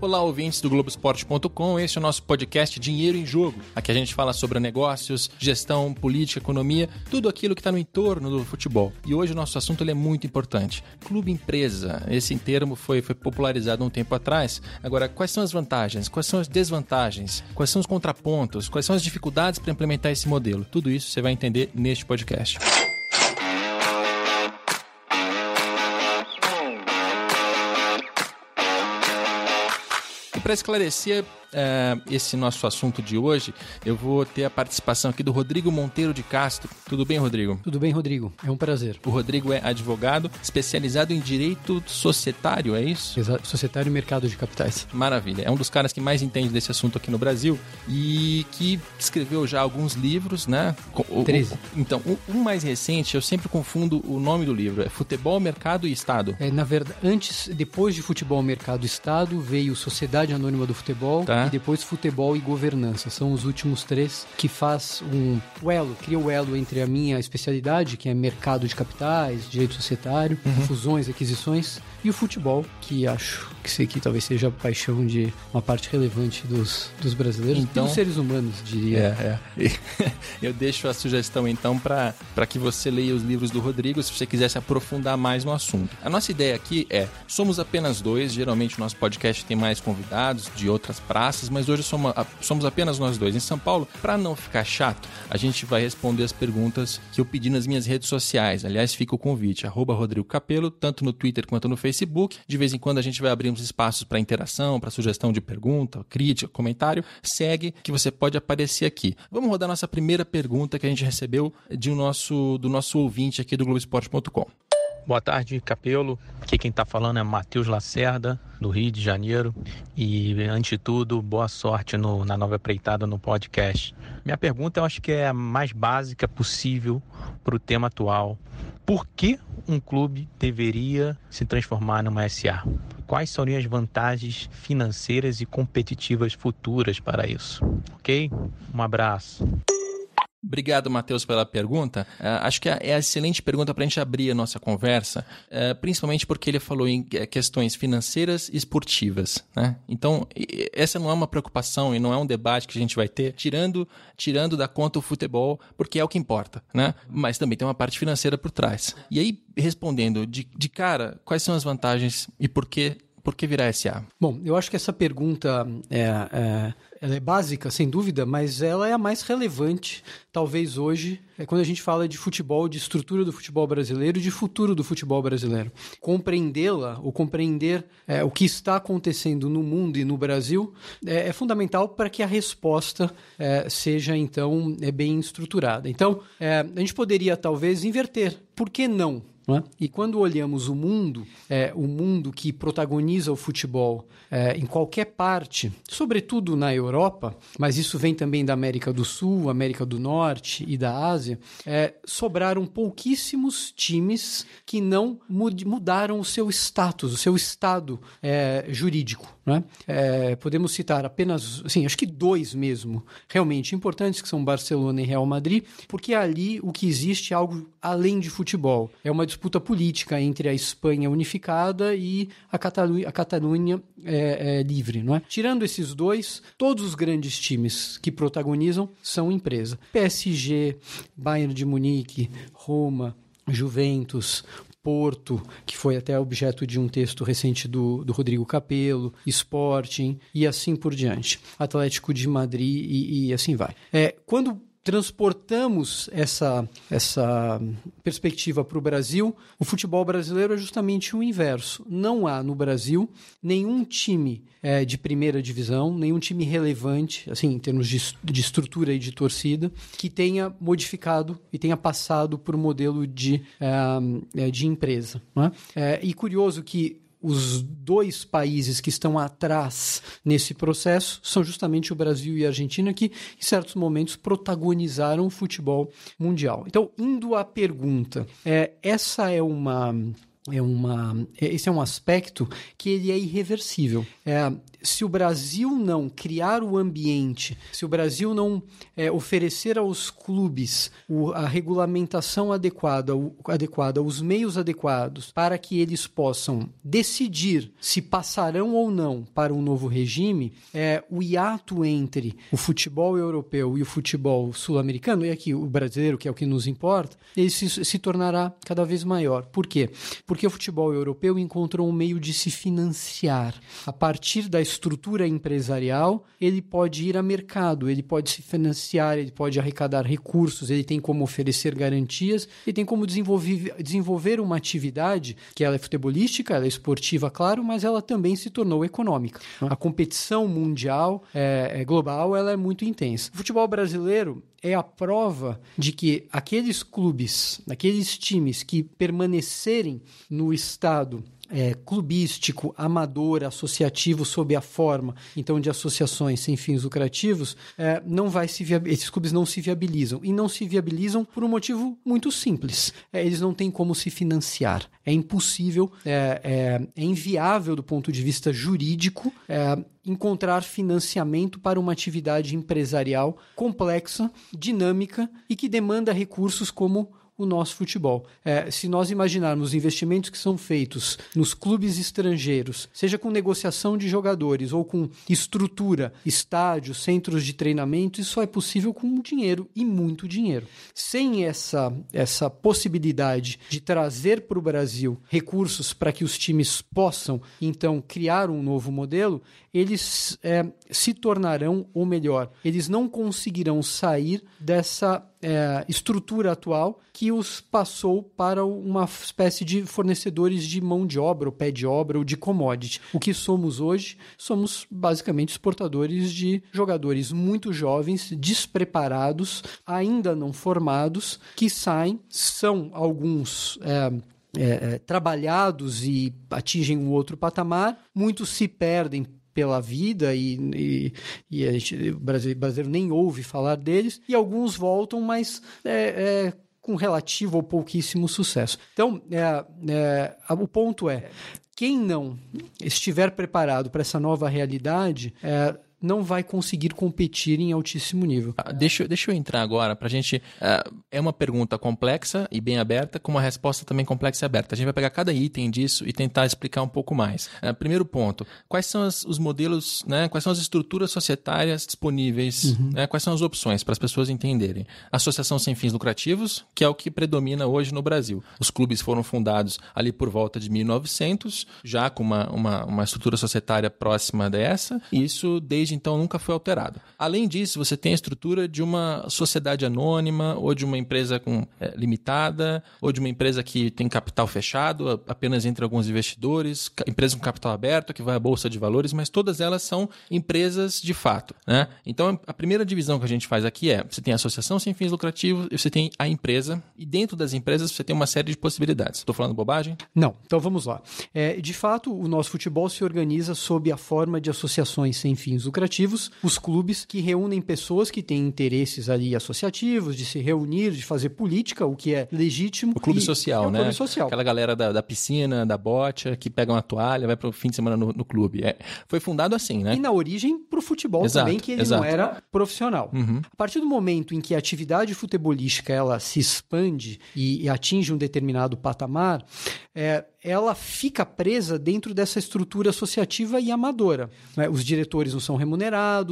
Olá, ouvintes do Globoesporte.com. Este é o nosso podcast Dinheiro em Jogo. Aqui a gente fala sobre negócios, gestão, política, economia, tudo aquilo que está no entorno do futebol. E hoje o nosso assunto é muito importante. Clube empresa. Esse termo foi, foi popularizado um tempo atrás. Agora, quais são as vantagens? Quais são as desvantagens? Quais são os contrapontos? Quais são as dificuldades para implementar esse modelo? Tudo isso você vai entender neste podcast. E para esclarecer uh, esse nosso assunto de hoje, eu vou ter a participação aqui do Rodrigo Monteiro de Castro. Tudo bem, Rodrigo? Tudo bem, Rodrigo. É um prazer. O Rodrigo é advogado especializado em direito societário, é isso? Exato. Societário e mercado de capitais. Maravilha. É um dos caras que mais entende desse assunto aqui no Brasil e que escreveu já alguns livros, né? Treze. Então, o, o mais recente, eu sempre confundo o nome do livro. É Futebol, Mercado e Estado. É, na verdade, antes, depois de Futebol, Mercado e Estado, veio Sociedade Anônima do Futebol tá. E depois Futebol e Governança. São os últimos três que faz um elo, cria o elo entre a minha especialidade, que é mercado de capitais, direito societário, uhum. fusões, aquisições, e o futebol, que acho que isso aqui talvez seja a paixão de uma parte relevante dos, dos brasileiros então, dos seres humanos, diria. É, é. Eu deixo a sugestão então para que você leia os livros do Rodrigo se você quiser se aprofundar mais no assunto. A nossa ideia aqui é: somos apenas dois, geralmente o nosso podcast tem mais convidados de outras praças, mas hoje somos, somos apenas nós dois. Em São Paulo, para não ficar chato, a gente vai responder as perguntas que eu pedi nas minhas redes sociais. Aliás, fica o convite, arroba Rodrigo Capelo, tanto no Twitter quanto no Facebook. De vez em quando a gente vai abrir uns espaços para interação, para sugestão de pergunta, crítica, comentário. Segue que você pode aparecer aqui. Vamos rodar nossa primeira pergunta que a gente recebeu de um nosso, do nosso ouvinte aqui do Globoesporte.com. Boa tarde, Capelo. Aqui quem está falando é Matheus Lacerda, do Rio de Janeiro. E, antes de tudo, boa sorte no, na nova empreitada no podcast. Minha pergunta eu acho que é a mais básica possível para o tema atual. Por que um clube deveria se transformar numa SA? Quais seriam as vantagens financeiras e competitivas futuras para isso? Ok? Um abraço. Obrigado, Matheus, pela pergunta. Uh, acho que é a excelente pergunta para a gente abrir a nossa conversa, uh, principalmente porque ele falou em eh, questões financeiras e esportivas. Né? Então, essa não é uma preocupação e não é um debate que a gente vai ter, tirando, tirando da conta o futebol, porque é o que importa. Né? Mas também tem uma parte financeira por trás. E aí, respondendo de, de cara, quais são as vantagens e por que por que virar SA? Bom, eu acho que essa pergunta é, é, ela é básica, sem dúvida, mas ela é a mais relevante, talvez hoje, é quando a gente fala de futebol, de estrutura do futebol brasileiro e de futuro do futebol brasileiro. Compreendê-la, ou compreender é, o que está acontecendo no mundo e no Brasil, é, é fundamental para que a resposta é, seja, então, é bem estruturada. Então, é, a gente poderia, talvez, inverter. Por que não? É? E quando olhamos o mundo, é, o mundo que protagoniza o futebol é, em qualquer parte, sobretudo na Europa, mas isso vem também da América do Sul, América do Norte e da Ásia, é, sobraram pouquíssimos times que não mudaram o seu status, o seu estado é, jurídico. É, podemos citar apenas, assim, acho que dois mesmo, realmente importantes, que são Barcelona e Real Madrid, porque ali o que existe é algo além de futebol. É uma política entre a Espanha unificada e a Catalunha, a Catalunha é, é, livre. Não é? Tirando esses dois, todos os grandes times que protagonizam são empresa. PSG, Bayern de Munique, Roma, Juventus, Porto, que foi até objeto de um texto recente do, do Rodrigo Capello, Sporting e assim por diante. Atlético de Madrid e, e assim vai. É, quando transportamos essa, essa perspectiva para o Brasil, o futebol brasileiro é justamente o inverso. Não há no Brasil nenhum time é, de primeira divisão, nenhum time relevante, assim, em termos de, de estrutura e de torcida, que tenha modificado e tenha passado por um modelo de, é, de empresa. É? e curioso que os dois países que estão atrás nesse processo são justamente o Brasil e a Argentina, que em certos momentos protagonizaram o futebol mundial. Então, indo à pergunta, é, essa é uma é uma, esse é um aspecto que ele é irreversível. É, se o Brasil não criar o ambiente, se o Brasil não é, oferecer aos clubes o, a regulamentação adequada, o, adequada, os meios adequados para que eles possam decidir se passarão ou não para um novo regime, é, o hiato entre o futebol europeu e o futebol sul-americano, e aqui o brasileiro, que é o que nos importa, ele se, se tornará cada vez maior. Por quê? Porque o futebol europeu encontrou um meio de se financiar a partir da estrutura empresarial, ele pode ir a mercado, ele pode se financiar, ele pode arrecadar recursos, ele tem como oferecer garantias, ele tem como desenvolver, desenvolver uma atividade que ela é futebolística, ela é esportiva, claro, mas ela também se tornou econômica. A competição mundial, é, é global, ela é muito intensa. O futebol brasileiro é a prova de que aqueles clubes, aqueles times que permanecerem no estado é, clubístico, amador, associativo sob a forma então de associações sem fins lucrativos, é, não vai se esses clubes não se viabilizam e não se viabilizam por um motivo muito simples: é, eles não têm como se financiar. É impossível, é, é, é inviável do ponto de vista jurídico é, encontrar financiamento para uma atividade empresarial complexa, dinâmica e que demanda recursos como o nosso futebol. É, se nós imaginarmos os investimentos que são feitos nos clubes estrangeiros, seja com negociação de jogadores ou com estrutura, estádios, centros de treinamento, isso só é possível com dinheiro e muito dinheiro. Sem essa, essa possibilidade de trazer para o Brasil recursos para que os times possam, então, criar um novo modelo, eles é, se tornarão, ou melhor, eles não conseguirão sair dessa é, estrutura atual que os passou para uma espécie de fornecedores de mão de obra, ou pé de obra, ou de commodity. O que somos hoje? Somos basicamente exportadores de jogadores muito jovens, despreparados, ainda não formados, que saem, são alguns. É, é, é trabalhados e atingem um outro patamar, muitos se perdem pela vida e, e, e gente, o brasileiro nem ouve falar deles, e alguns voltam, mas é, é com relativo ou pouquíssimo sucesso. Então, é, é, o ponto é: quem não estiver preparado para essa nova realidade, é, não vai conseguir competir em altíssimo nível. Ah, deixa, deixa eu entrar agora para a gente. Uh, é uma pergunta complexa e bem aberta, com uma resposta também complexa e aberta. A gente vai pegar cada item disso e tentar explicar um pouco mais. Uh, primeiro ponto: quais são as, os modelos, né, quais são as estruturas societárias disponíveis, uhum. né, quais são as opções para as pessoas entenderem? Associação sem fins lucrativos, que é o que predomina hoje no Brasil. Os clubes foram fundados ali por volta de 1900, já com uma, uma, uma estrutura societária próxima dessa, e isso desde desde então nunca foi alterado. Além disso, você tem a estrutura de uma sociedade anônima ou de uma empresa com, é, limitada ou de uma empresa que tem capital fechado apenas entre alguns investidores, empresa com capital aberto que vai à bolsa de valores, mas todas elas são empresas de fato. Né? Então, a primeira divisão que a gente faz aqui é: você tem a associação sem fins lucrativos e você tem a empresa, e dentro das empresas você tem uma série de possibilidades. Estou falando bobagem? Não. Então vamos lá. É, de fato, o nosso futebol se organiza sob a forma de associações sem fins lucrativos lucrativos, os clubes que reúnem pessoas que têm interesses ali associativos, de se reunir, de fazer política, o que é legítimo. O clube social, é o né? Clube social. Aquela galera da, da piscina, da bote, que pega uma toalha, vai para o fim de semana no, no clube. É, foi fundado assim, né? E na origem para o futebol exato, também, que ele exato. não era profissional. Uhum. A partir do momento em que a atividade futebolística ela se expande e, e atinge um determinado patamar, é, ela fica presa dentro dessa estrutura associativa e amadora. Né? Os diretores não são remunerados,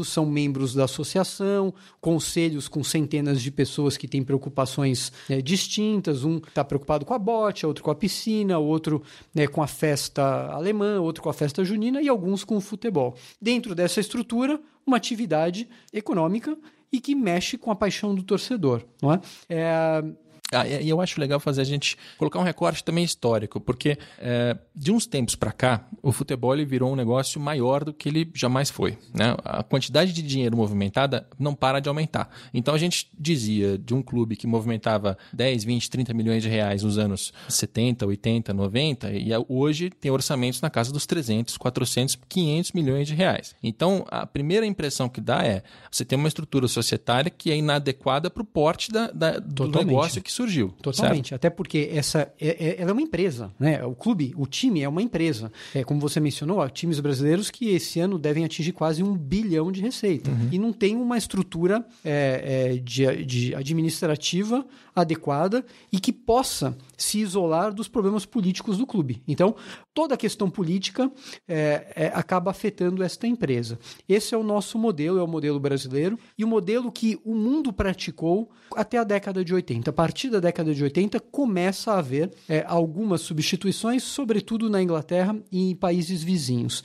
são membros da associação, conselhos com centenas de pessoas que têm preocupações né, distintas. Um está preocupado com a bote, outro com a piscina, outro né, com a festa alemã, outro com a festa junina e alguns com o futebol. Dentro dessa estrutura, uma atividade econômica e que mexe com a paixão do torcedor. Não é? é ah, e eu acho legal fazer a gente colocar um recorte também histórico, porque é, de uns tempos para cá, o futebol virou um negócio maior do que ele jamais foi. Né? A quantidade de dinheiro movimentada não para de aumentar. Então a gente dizia de um clube que movimentava 10, 20, 30 milhões de reais nos anos 70, 80, 90, e hoje tem orçamentos na casa dos 300, 400, 500 milhões de reais. Então a primeira impressão que dá é você tem uma estrutura societária que é inadequada para o porte da, da do negócio que surgiu. Totalmente. Certo? Até porque essa é, é, ela é uma empresa, né? O clube, o time é uma empresa. É, como você mencionou, há times brasileiros que esse ano devem atingir quase um bilhão de receita. Uhum. E não tem uma estrutura é, é, de, de administrativa adequada e que possa se isolar dos problemas políticos do clube. Então, toda a questão política é, é, acaba afetando esta empresa. Esse é o nosso modelo, é o modelo brasileiro e o modelo que o mundo praticou até a década de 80. A partir da década de 80 começa a haver é, algumas substituições, sobretudo na Inglaterra e em países vizinhos.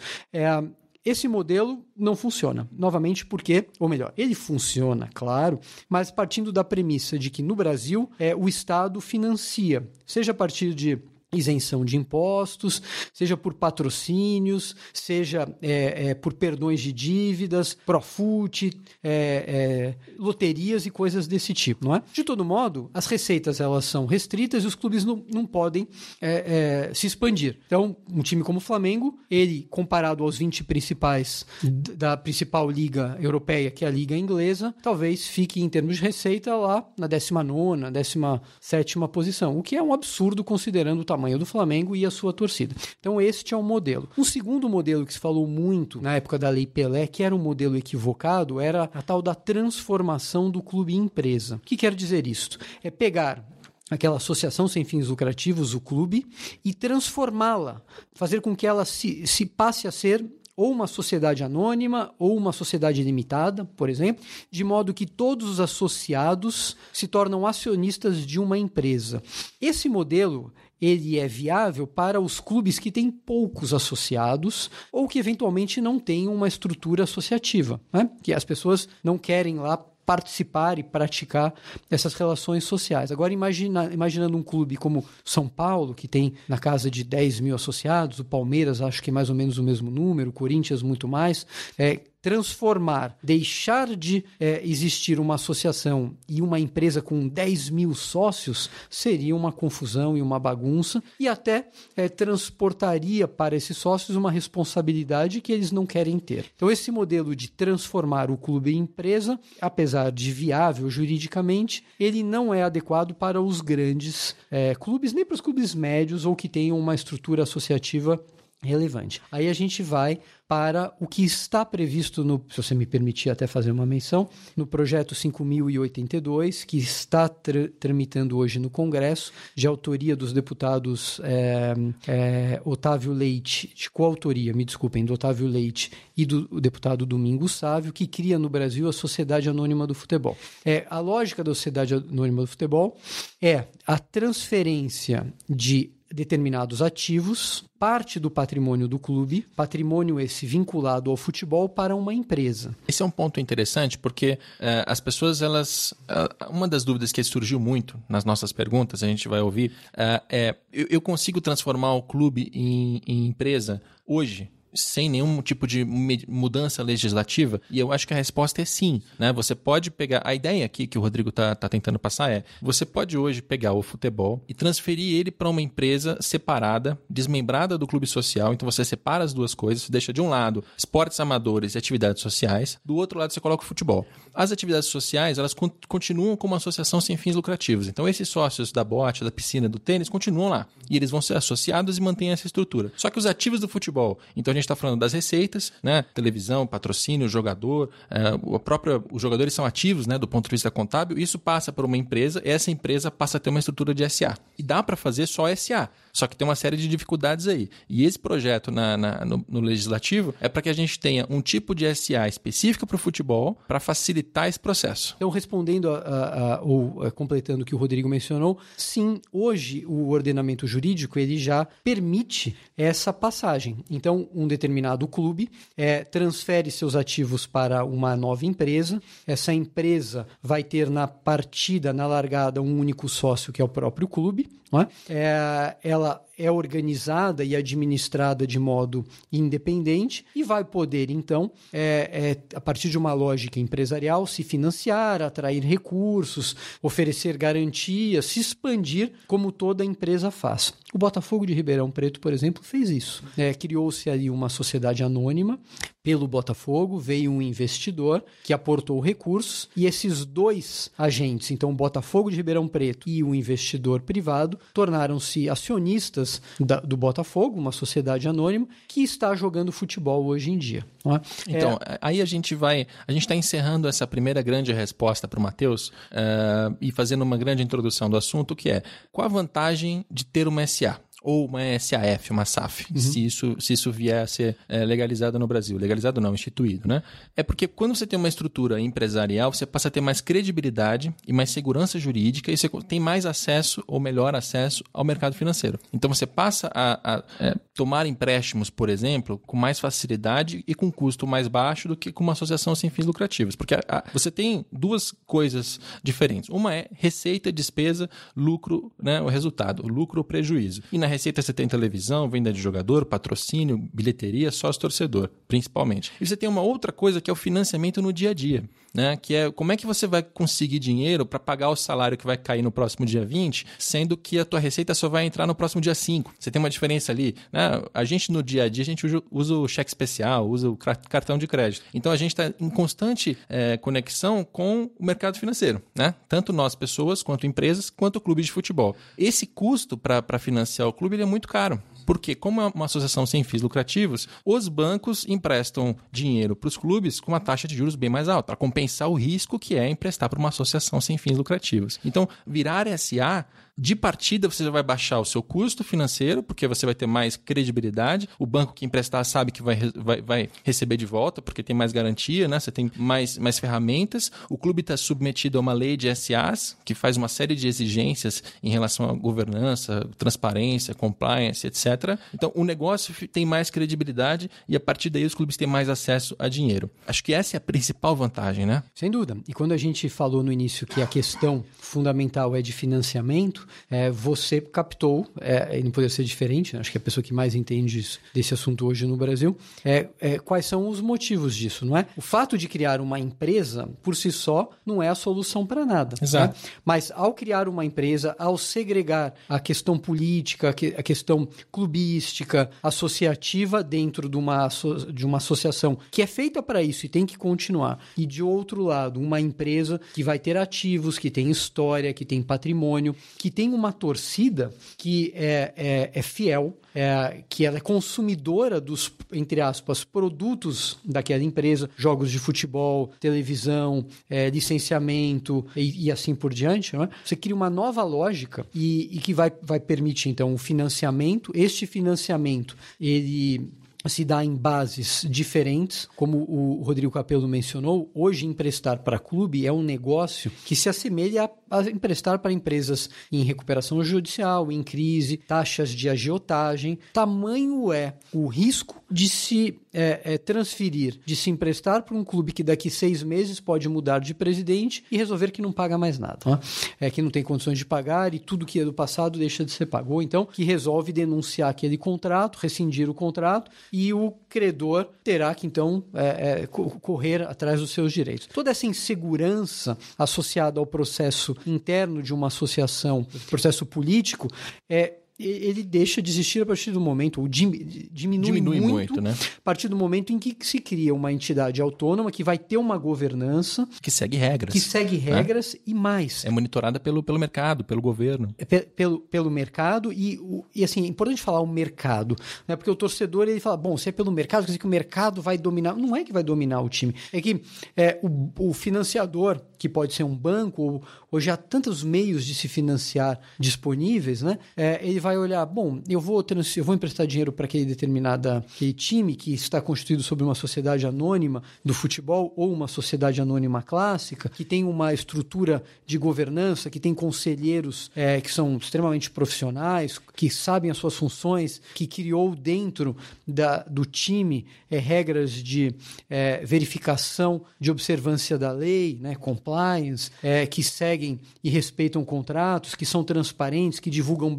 Esse modelo não funciona. Novamente, porque, ou melhor, ele funciona, claro, mas partindo da premissa de que no Brasil é, o Estado financia, seja a partir de isenção de impostos, seja por patrocínios, seja é, é, por perdões de dívidas, Profut, é, é, loterias e coisas desse tipo, não é? De todo modo, as receitas elas são restritas e os clubes não, não podem é, é, se expandir. Então, um time como o Flamengo, ele comparado aos 20 principais da principal liga europeia, que é a liga inglesa, talvez fique em termos de receita lá na 19ª, 17 posição, o que é um absurdo considerando o tamanho tamanho do Flamengo e a sua torcida. Então, este é um modelo. Um segundo modelo que se falou muito na época da Lei Pelé, que era um modelo equivocado, era a tal da transformação do clube em empresa. O que quer dizer isto? É pegar aquela associação sem fins lucrativos, o clube, e transformá-la, fazer com que ela se, se passe a ser ou uma sociedade anônima ou uma sociedade limitada, por exemplo, de modo que todos os associados se tornam acionistas de uma empresa. Esse modelo ele é viável para os clubes que têm poucos associados ou que eventualmente não têm uma estrutura associativa, né? que as pessoas não querem lá participar e praticar essas relações sociais. Agora, imagina, imaginando um clube como São Paulo, que tem na casa de 10 mil associados, o Palmeiras acho que é mais ou menos o mesmo número, o Corinthians muito mais, é, transformar, deixar de é, existir uma associação e uma empresa com 10 mil sócios seria uma confusão e uma bagunça e até é, transportaria para esses sócios uma responsabilidade que eles não querem ter. Então, esse modelo de transformar o clube em empresa, apesar de viável juridicamente, ele não é adequado para os grandes é, clubes, nem para os clubes médios ou que tenham uma estrutura associativa relevante. Aí a gente vai para o que está previsto no, se você me permitir até fazer uma menção, no projeto 5082, que está tra tramitando hoje no Congresso, de autoria dos deputados é, é, Otávio Leite, de coautoria, me desculpem, do Otávio Leite e do deputado Domingos Sávio, que cria no Brasil a Sociedade Anônima do Futebol. É, a lógica da Sociedade Anônima do Futebol é a transferência de determinados ativos, parte do patrimônio do clube, patrimônio esse vinculado ao futebol para uma empresa. Esse é um ponto interessante porque uh, as pessoas, elas. Uh, uma das dúvidas que surgiu muito nas nossas perguntas, a gente vai ouvir, uh, é: eu, eu, consigo transformar o clube em, em empresa hoje? Sem nenhum tipo de mudança legislativa? E eu acho que a resposta é sim. Né? Você pode pegar. A ideia aqui que o Rodrigo está tá tentando passar é: você pode hoje pegar o futebol e transferir ele para uma empresa separada, desmembrada do clube social. Então você separa as duas coisas, deixa de um lado esportes amadores e atividades sociais, do outro lado você coloca o futebol. As atividades sociais, elas continuam como uma associação sem fins lucrativos. Então esses sócios da bote, da piscina, do tênis continuam lá. E eles vão ser associados e mantêm essa estrutura. Só que os ativos do futebol, então a gente gente está falando das receitas, né? Televisão, patrocínio, jogador, é, a própria, os jogadores são ativos, né? Do ponto de vista contábil. Isso passa por uma empresa, essa empresa passa a ter uma estrutura de SA. E dá para fazer só SA. Só que tem uma série de dificuldades aí. E esse projeto na, na no, no, legislativo é para que a gente tenha um tipo de SA específica para o futebol para facilitar esse processo. Então, respondendo a, a, a, ou a, completando o que o Rodrigo mencionou, sim, hoje o ordenamento jurídico ele já permite essa passagem. Então, um determinado clube é, transfere seus ativos para uma nova empresa. Essa empresa vai ter na partida, na largada, um único sócio que é o próprio clube. É? É, ela é organizada e administrada de modo independente e vai poder, então, é, é, a partir de uma lógica empresarial, se financiar, atrair recursos, oferecer garantias, se expandir como toda empresa faz. O Botafogo de Ribeirão Preto, por exemplo, fez isso. É, Criou-se uma uma sociedade anônima pelo Botafogo, veio um investidor que aportou recursos e esses dois agentes, então o Botafogo de Ribeirão Preto e o investidor privado, tornaram-se acionistas da, do Botafogo, uma sociedade anônima que está jogando futebol hoje em dia. É? Então, é... aí a gente vai, a gente está encerrando essa primeira grande resposta para o Matheus uh, e fazendo uma grande introdução do assunto, que é qual a vantagem de ter uma SA? Ou uma SAF, uma SAF, uhum. se, isso, se isso vier a ser é, legalizado no Brasil. Legalizado não, instituído, né? É porque quando você tem uma estrutura empresarial, você passa a ter mais credibilidade e mais segurança jurídica e você tem mais acesso ou melhor acesso ao mercado financeiro. Então você passa a, a é, tomar empréstimos, por exemplo, com mais facilidade e com custo mais baixo do que com uma associação sem fins lucrativos. Porque a, a, você tem duas coisas diferentes. Uma é receita, despesa, lucro, né, o resultado, lucro ou prejuízo. E na receita você tem televisão, venda de jogador, patrocínio, bilheteria, sócio-torcedor, principalmente. E você tem uma outra coisa que é o financiamento no dia a dia, né? Que é como é que você vai conseguir dinheiro para pagar o salário que vai cair no próximo dia 20, sendo que a tua receita só vai entrar no próximo dia 5. Você tem uma diferença ali, né? A gente no dia a dia a gente usa, o cheque especial, usa o cartão de crédito. Então a gente está em constante é, conexão com o mercado financeiro, né? Tanto nós pessoas quanto empresas quanto o clube de futebol. Esse custo para financiar o clube é muito caro. Porque, como é uma associação sem fins lucrativos, os bancos emprestam dinheiro para os clubes com uma taxa de juros bem mais alta, para compensar o risco que é emprestar para uma associação sem fins lucrativos. Então, virar SA de partida, você já vai baixar o seu custo financeiro, porque você vai ter mais credibilidade. O banco que emprestar sabe que vai, vai, vai receber de volta, porque tem mais garantia, né? Você tem mais, mais ferramentas. O clube está submetido a uma lei de SAs, que faz uma série de exigências em relação à governança, transparência, compliance, etc. Então, o negócio tem mais credibilidade e, a partir daí, os clubes têm mais acesso a dinheiro. Acho que essa é a principal vantagem, né? Sem dúvida. E quando a gente falou no início que a questão fundamental é de financiamento, é, você captou, é, e não poderia ser diferente, né? acho que é a pessoa que mais entende isso, desse assunto hoje no Brasil, é, é, quais são os motivos disso, não é? O fato de criar uma empresa, por si só, não é a solução para nada. Né? Exato. Né? Mas ao criar uma empresa, ao segregar a questão política, a questão clubística, associativa dentro de uma, de uma associação que é feita para isso e tem que continuar, e de outro lado, uma empresa que vai ter ativos, que tem história, que tem patrimônio, que tem uma torcida que é, é, é fiel, é, que ela é consumidora dos, entre aspas, produtos daquela empresa, jogos de futebol, televisão, é, licenciamento e, e, assim por diante, é? você cria uma nova lógica e, e que vai, vai permitir, então, o financiamento. Este financiamento, ele se dá em bases diferentes, como o Rodrigo Capello mencionou, hoje emprestar para clube é um negócio que se assemelha a emprestar para empresas em recuperação judicial, em crise, taxas de agiotagem. Tamanho é o risco de se é, é, transferir, de se emprestar para um clube que daqui seis meses pode mudar de presidente e resolver que não paga mais nada, né? é que não tem condições de pagar e tudo que é do passado deixa de ser pago. Ou então que resolve denunciar aquele contrato, rescindir o contrato e o credor terá que então é, é correr atrás dos seus direitos. Toda essa insegurança associada ao processo interno de uma associação, processo político, é ele deixa de existir a partir do momento, ou diminui, diminui muito, muito, né? a partir do momento em que se cria uma entidade autônoma que vai ter uma governança. Que segue regras. Que segue né? regras né? e mais. É monitorada pelo, pelo mercado, pelo governo. É pelo, pelo mercado e, e assim, é importante falar o mercado, né? porque o torcedor ele fala, bom, se é pelo mercado, quer dizer que o mercado vai dominar. Não é que vai dominar o time, é que é, o, o financiador, que pode ser um banco, ou, hoje há tantos meios de se financiar disponíveis, né? É, ele vai olhar, bom, eu vou, eu vou emprestar dinheiro para aquele determinado aquele time que está constituído sobre uma sociedade anônima do futebol ou uma sociedade anônima clássica, que tem uma estrutura de governança, que tem conselheiros é, que são extremamente profissionais, que sabem as suas funções, que criou dentro da, do time é, regras de é, verificação de observância da lei, né, compliance, é, que seguem e respeitam contratos, que são transparentes, que divulgam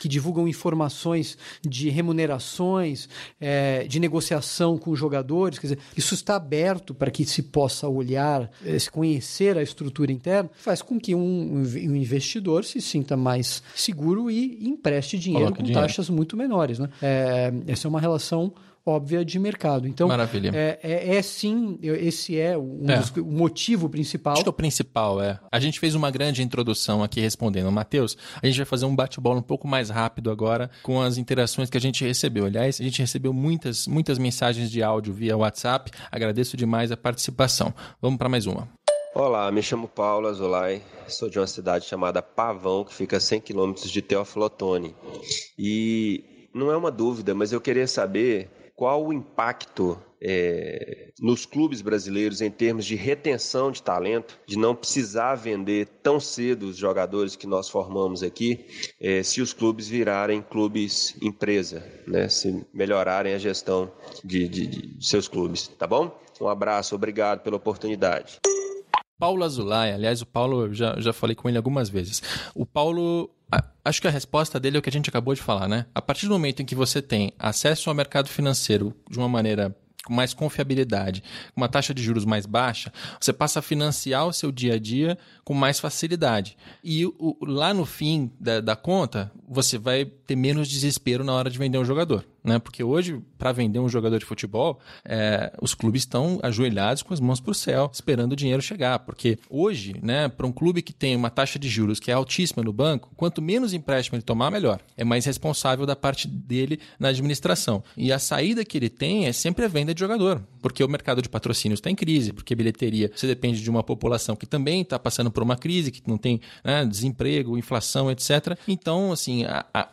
que divulgam informações de remunerações, é, de negociação com os jogadores. Quer dizer, isso está aberto para que se possa olhar, é, conhecer a estrutura interna, faz com que um, um investidor se sinta mais seguro e empreste dinheiro Coloca com dinheiro. taxas muito menores. Né? É, essa é uma relação óbvia de mercado. Então, Maravilha. É, é, é sim, esse é, um É. dos- o motivo principal. Acho que é o principal, é. A gente fez uma grande introdução aqui respondendo. Matheus, a gente vai fazer um bate-bola um pouco mais rápido agora com as interações que a gente recebeu. Aliás, a gente recebeu muitas, muitas mensagens de áudio via WhatsApp. Agradeço demais a participação. Vamos para mais uma. Olá, me chamo Paulo Azulay, sou de uma cidade chamada Pavão, que fica a 100 quilômetros de Teófilo Otoni. E não é uma dúvida, mas eu queria saber qual o impacto é, nos clubes brasileiros em termos de retenção de talento, de não precisar vender tão cedo os jogadores que nós formamos aqui, é, se os clubes virarem clubes empresa, né? se melhorarem a gestão de, de- de seus clubes, tá bom? Um abraço, obrigado pela oportunidade. Paulo Azulay, aliás, o Paulo, eu já, já falei com ele algumas vezes. O Paulo, a- acho que a resposta dele é o que a gente acabou de falar, né? A partir do momento em que você tem acesso ao mercado financeiro de uma maneira com mais confiabilidade, com uma taxa de juros mais baixa, você passa a financiar o seu dia a dia com mais facilidade. E o- lá no fim da, da conta, você vai ter menos desespero na hora de vender um jogador. Né? Porque hoje, para vender um jogador de futebol, é, os clubes estão ajoelhados com as mãos para o céu, esperando o dinheiro chegar. Porque hoje, né, para um clube que tem uma taxa de juros que é altíssima no banco, quanto menos empréstimo ele tomar, melhor. É mais responsável da parte dele na administração. E a saída que ele tem é sempre a venda de jogador. Porque o mercado de patrocínios está em crise, porque bilheteria você depende de uma população que também está passando por uma crise, que não tem né, desemprego, inflação, etc. Então, assim, a- a-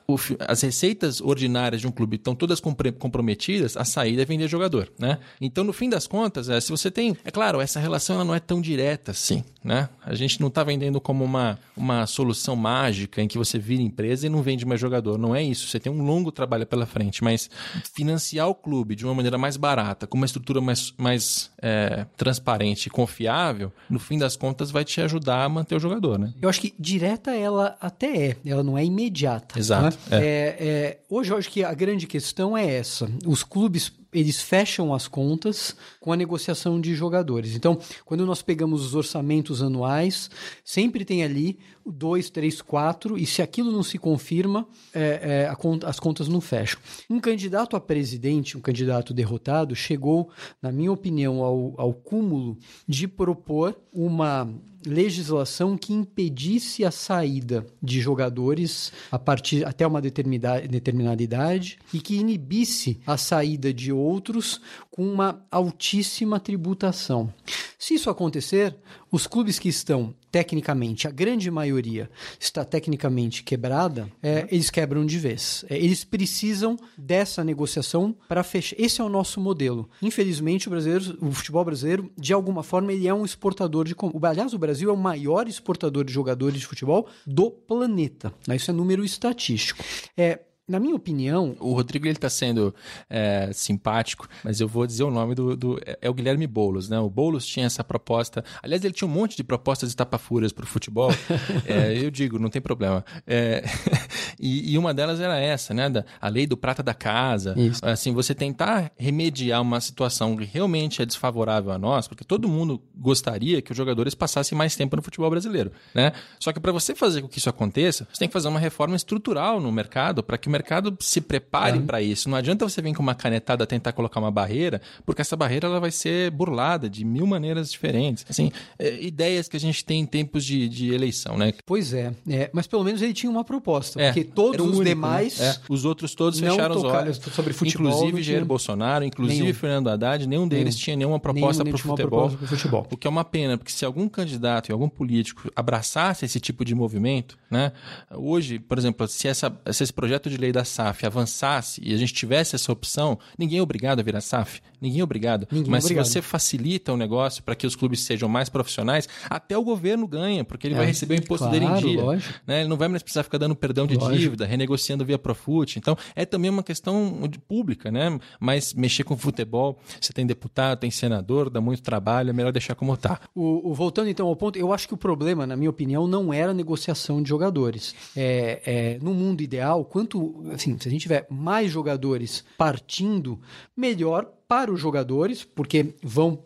as receitas ordinárias de um clube estão todas compre- comprometidas, a saída é vender jogador, né? Então, no fim das contas, é, se você tem... É claro, essa relação ela não é tão direta assim, né? A gente não está vendendo como uma, uma solução mágica em que você vira empresa e não vende mais jogador. Não é isso. Você tem um longo trabalho pela frente, mas financiar o clube de uma maneira mais barata, com uma estrutura mais, mais é, transparente e confiável, no fim das contas vai te ajudar a manter o jogador, né? Eu acho que direta ela até é, ela não é imediata. Exato, né? É, é, hoje eu acho que a grande questão é essa. Os clubes eles fecham as contas com a negociação de jogadores. Então, quando nós pegamos os orçamentos anuais, sempre tem ali dois, três, quatro, e se aquilo não se confirma, é, é, conta- as contas não fecham. Um candidato a presidente, um candidato derrotado, chegou, na minha opinião, ao, ao cúmulo de propor uma legislação que impedisse a saída de jogadores a partir até uma determinada, determinada idade e que inibisse a saída de outros com uma altíssima tributação. Se isso acontecer, os clubes que estão tecnicamente, a grande maioria está tecnicamente quebrada, é, eles quebram de vez. É, eles precisam dessa negociação para fechar. Esse é o nosso modelo. Infelizmente, o, brasileiro, o futebol brasileiro, de alguma forma, ele é um exportador de. Aliás, o Brasil é o maior exportador de jogadores de futebol do planeta. Isso é número estatístico. É, na minha opinião, O Rodrigo ele tá sendo é, simpático, mas eu vou dizer o nome do, do- é- é o Guilherme Boulos, né? O Boulos tinha essa proposta. Aliás, ele tinha um monte de propostas estapafúrias para o futebol. É, eu digo, não tem problema. É, e, e uma delas era essa, né? Da, a lei do prata da casa. Isso. Assim, você tentar remediar uma situação que realmente é desfavorável a nós, porque todo mundo gostaria que os jogadores passassem mais tempo no futebol brasileiro, né? Só que para você fazer com que isso aconteça, você tem que fazer uma reforma estrutural no mercado para que o mercado se prepare para isso. Não adianta você vir com uma canetada tentar colocar uma barreira, porque essa barreira ela vai ser burlada de mil maneiras diferentes. Assim, é, ideias que a gente tem em tempos de, de eleição, né? pois é, é, mas pelo menos ele tinha uma proposta, É, porque todos os único, né? demais É, os outros todos fecharam os olhos. sobre futebol, Inclusive Jair Bolsonaro, inclusive nenhum. Fernando Haddad, nenhum deles Nenhum. tinha nenhuma proposta para o futebol. futebol. O que é uma pena, porque se algum candidato e algum político abraçasse esse tipo de movimento, né? Hoje, por exemplo, se, essa, se esse projeto de lei da SAF avançasse e a gente tivesse essa opção, ninguém é obrigado a virar SAF. Ninguém é obrigado. Ninguém é Mas obrigado. se você facilita o negócio para que os clubes sejam mais profissionais, até o governo ganha, porque ele É, vai receber o imposto claro, dele em dia. lógico. né? Ele não vai mais precisar ficar dando perdão de Lógico. dívida, renegociando via Profut. Então, é também uma questão pública, né? Mas mexer com futebol, você tem deputado, tem senador, dá muito trabalho, é melhor deixar como tá. O, o- voltando então ao ponto, eu acho que o problema, na minha opinião, não era a negociação de jogadores. É, é, no mundo ideal, quanto assim, se a gente tiver mais jogadores partindo, melhor para os jogadores, porque vão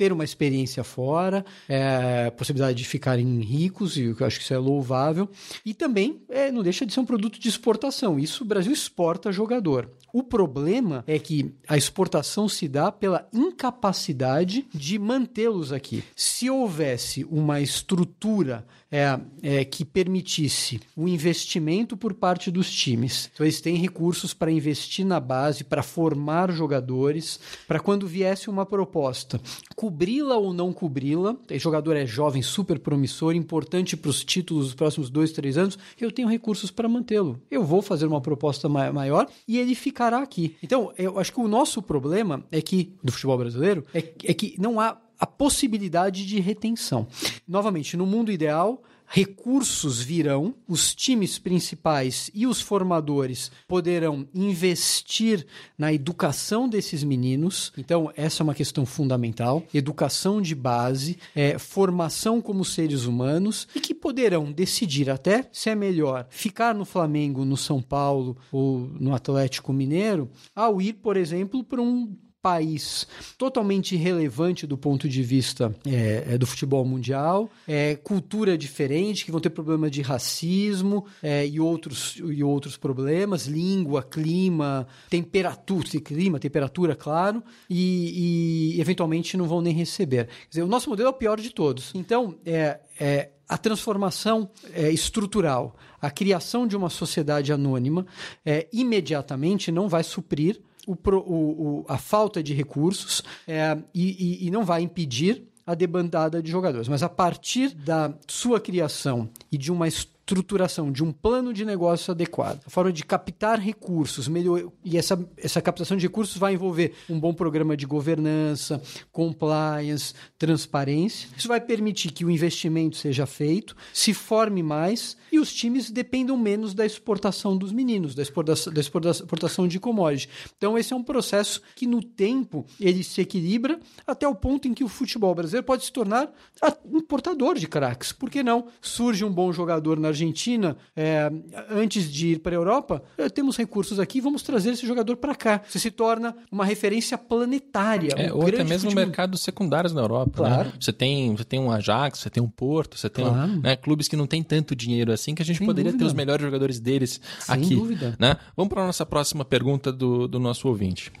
ter uma experiência fora, é, possibilidade de ficarem ricos, e eu acho que isso é louvável. E também é, não deixa de ser um produto de exportação. Isso o Brasil exporta jogador. O problema é que a exportação se dá pela incapacidade de mantê-los aqui. Se houvesse uma estrutura é, é, que permitisse o investimento por parte dos times, então eles têm recursos para investir na base, para formar jogadores, para quando viesse uma proposta, cobri-la ou não cobri-la. O jogador é jovem, super promissor, importante para os títulos dos próximos dois, três anos. Eu tenho recursos para mantê-lo. Eu vou fazer uma proposta maior e ele fica ficará aqui. Então, eu acho que o nosso problema é que, do futebol brasileiro, é, é que não há a possibilidade de retenção. Novamente, no mundo ideal, recursos virão, os times principais e os formadores poderão investir na educação desses meninos. Então, essa é uma questão fundamental. Educação de base, é, formação como seres humanos e que poderão decidir até se é melhor ficar no Flamengo, no São Paulo ou no Atlético Mineiro, ao ir, por exemplo, para um país totalmente irrelevante do ponto de vista é, do futebol mundial, é, cultura diferente, que vão ter problemas de racismo é, e, outros, e outros problemas, língua, clima, temperatura, clima, temperatura, claro, e, e eventualmente não vão nem receber. Quer dizer, o nosso modelo é o pior de todos. Então, é, é a transformação é, estrutural, a criação de uma sociedade anônima, é, imediatamente não vai suprir o, o, o, a falta de recursos é, e, e, e não vai impedir a debandada de jogadores. Mas a partir da sua criação e de uma estruturação de um plano de negócio adequado, a forma de captar recursos, melhor, e essa, essa captação de recursos vai envolver um bom programa de governança, compliance, transparência. Isso vai permitir que o investimento seja feito, se forme mais e os times dependam menos da exportação dos meninos, da exportação, da exportação de commodity. Então esse é um processo que no tempo ele se equilibra até o ponto em que o futebol brasileiro pode se tornar importador de craques. Por que não? Surge um bom jogador na Argentina é, antes de ir para a Europa, é, temos recursos aqui, vamos trazer esse jogador para cá. Você se torna uma referência planetária. É, um ou até mesmo futebol... mercados secundários na Europa. Né? Claro. Né? Você, tem, você tem um Ajax, você tem um Porto, você tem claro. um, né, clubes que não tem tanto dinheiro assim que a gente Sem poderia dúvida. ter os melhores jogadores deles Sem aqui. Dúvida. Né? Vamos para a nossa próxima pergunta do, do nosso ouvinte.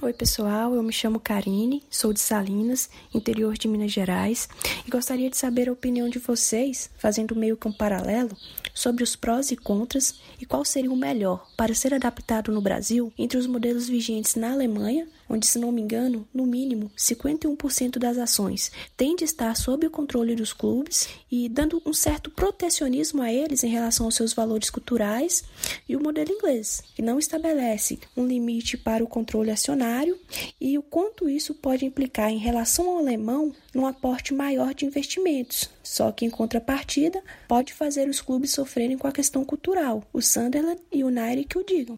Oi, pessoal. Eu me chamo Karine, sou de Salinas, interior de Minas Gerais, e gostaria de saber a opinião de vocês, fazendo meio que um paralelo, sobre os prós e contras e qual seria o melhor para ser adaptado no Brasil entre os modelos vigentes na Alemanha onde, se não me engano, no mínimo 51% das ações tem de estar sob o controle dos clubes e dando um certo protecionismo a eles em relação aos seus valores culturais, e o modelo inglês, que não estabelece um limite para o controle acionário e o quanto isso pode implicar em relação ao alemão num aporte maior de investimentos. Só que, em contrapartida, pode fazer os clubes sofrerem com a questão cultural, o Sunderland e o United que o digam.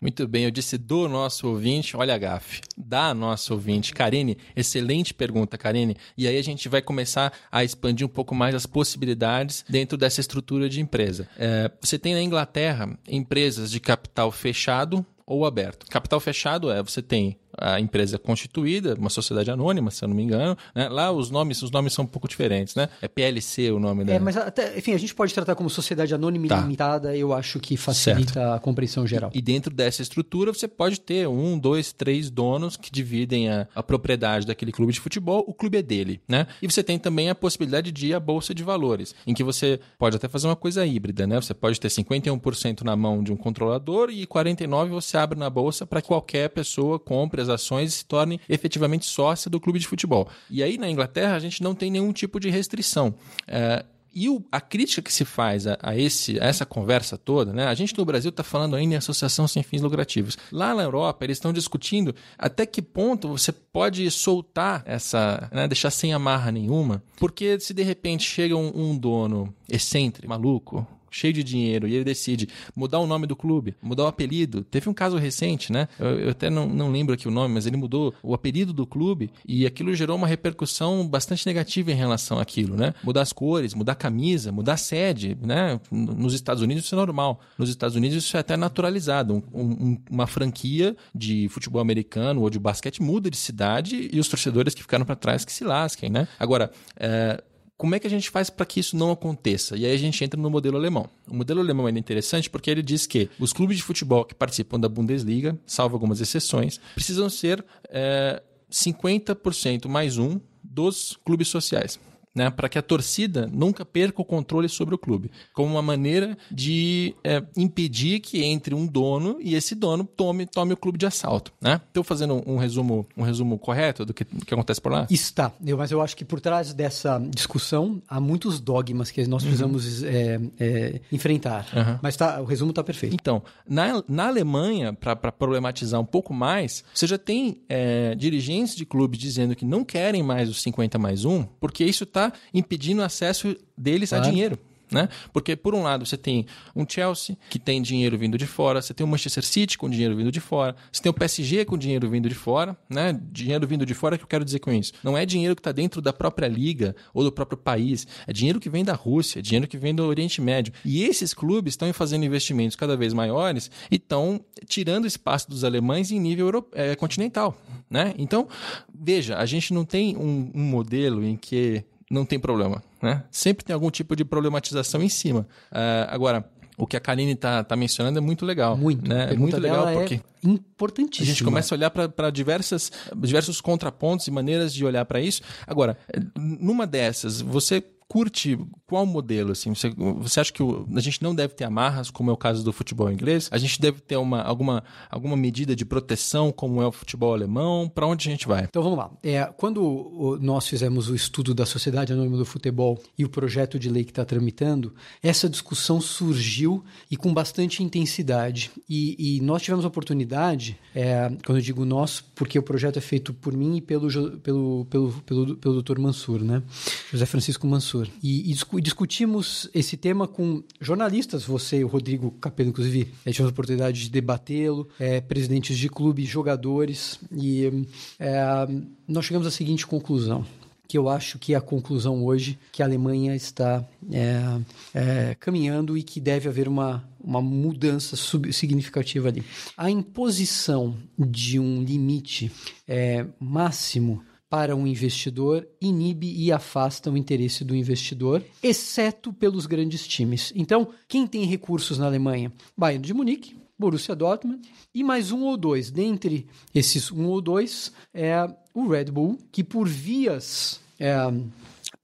Muito bem, eu disse do nosso ouvinte, olha a gafe, da nossa ouvinte. Karine, excelente pergunta, Karine. E aí a gente vai começar a expandir um pouco mais as possibilidades dentro dessa estrutura de empresa. É, você tem na Inglaterra empresas de capital fechado ou aberto. Capital fechado é você tem a empresa constituída, uma sociedade anônima, se eu não me engano. Né? Lá os nomes, os nomes são um pouco diferentes, né? É PLC o nome dela. É, mas até, enfim, a gente pode tratar como sociedade anônima tá. limitada, eu acho que facilita certo. a compreensão geral. E, e, dentro dessa estrutura você pode ter um, dois, três donos que dividem a, a propriedade daquele clube de futebol, o clube é dele, né? E você tem também a possibilidade de ir à bolsa de valores, em que você pode até fazer uma coisa híbrida, né? Você pode ter 51% na mão de um controlador e 49% você abre na bolsa para que qualquer pessoa compre as ações e se torne efetivamente sócia do clube de futebol. E aí na Inglaterra a gente não tem nenhum tipo de restrição. É, e o, a crítica que se faz a, a, esse, a essa conversa toda, né? A gente no Brasil está falando ainda em associação sem fins lucrativos. Lá na Europa, eles estão discutindo até que ponto você pode soltar essa, né? deixar sem amarra nenhuma, porque se de repente chega um, um dono excêntrico, maluco, cheio de dinheiro, e ele decide mudar o nome do clube, mudar o apelido. Teve um caso recente, né? Eu, eu até não, não lembro aqui o nome, mas ele mudou o apelido do clube e aquilo gerou uma repercussão bastante negativa em relação àquilo, né? Mudar as cores, mudar a camisa, mudar a sede, né? Nos Estados Unidos isso é normal. Nos Estados Unidos isso é até naturalizado. Um, um, uma franquia de futebol americano ou de basquete muda de cidade e os torcedores que ficaram para trás que se lasquem, né? Agora, é, como é que a gente faz para que isso não aconteça? E aí a gente entra no modelo alemão. O modelo alemão é interessante porque ele diz que os clubes de futebol que participam da Bundesliga, salvo algumas exceções, precisam ser é, 50% mais um dos clubes sociais né, para que a torcida nunca perca o controle sobre o clube, como uma maneira de é, impedir que entre um dono e esse dono tome, tome o clube de assalto. Né? Estou fazendo um resumo, um resumo correto do que, que acontece por lá? Está, eu, mas eu acho que por trás dessa discussão há muitos dogmas que nós precisamos uhum. é, é, enfrentar. Uhum. Mas tá, o resumo está perfeito. Então, na, na Alemanha, para problematizar um pouco mais, você já tem é, dirigentes de clubes dizendo que não querem mais os 50 mais 1, porque isso está impedindo o acesso deles claro. a dinheiro. Né? Porque, por um lado, você tem um Chelsea que tem dinheiro vindo de fora, você tem o Manchester City com dinheiro vindo de fora, você tem o PSG com dinheiro vindo de fora, né? Dinheiro vindo de fora, que eu quero dizer com isso? Não é dinheiro que está dentro da própria liga ou do próprio país, é dinheiro que vem da Rússia, é dinheiro que vem do Oriente Médio. E esses clubes estão fazendo investimentos cada vez maiores e estão tirando espaço dos alemães em nível é, continental, né? Então, veja, a gente não tem um, um modelo em que não tem problema. Né? Sempre tem algum tipo de problematização em cima. Uh, agora, o que a Karine está tá mencionando é muito legal. Muito. Né? É muito legal é porque. É importantíssimo. A gente começa a olhar para diversos contrapontos e maneiras de olhar para isso. Agora, numa dessas, você curte qual modelo? Assim? Você, você acha que o, a gente não deve ter amarras, como é o caso do futebol inglês? A gente deve ter uma, alguma, alguma medida de proteção, como é o futebol alemão? Para onde a gente vai? Então vamos lá. É, quando nós fizemos o estudo da Sociedade Anônima do Futebol e o projeto de lei que está tramitando, essa discussão surgiu e com bastante intensidade. E, e nós tivemos a oportunidade, é, quando eu digo nós, porque o projeto é feito por mim e pelo, pelo, pelo, pelo, pelo Dr. Mansur, né? José Francisco Mansur professor. E, e, discutimos esse tema com jornalistas, você e o Rodrigo Capello, inclusive. Gente tivemos a oportunidade de debatê-lo, é, presidentes de clube, jogadores. E é, nós chegamos à seguinte conclusão que eu acho que é a conclusão hoje que a Alemanha está é, é, caminhando e que deve haver uma, uma mudança significativa ali. A imposição de um limite é, máximo para um investidor inibe e afasta o interesse do investidor, exceto pelos grandes times. Então, quem tem recursos na Alemanha? Bayern de Munique, Borussia Dortmund e mais um ou dois. Dentre esses um ou dois é o Red Bull, que por vias é,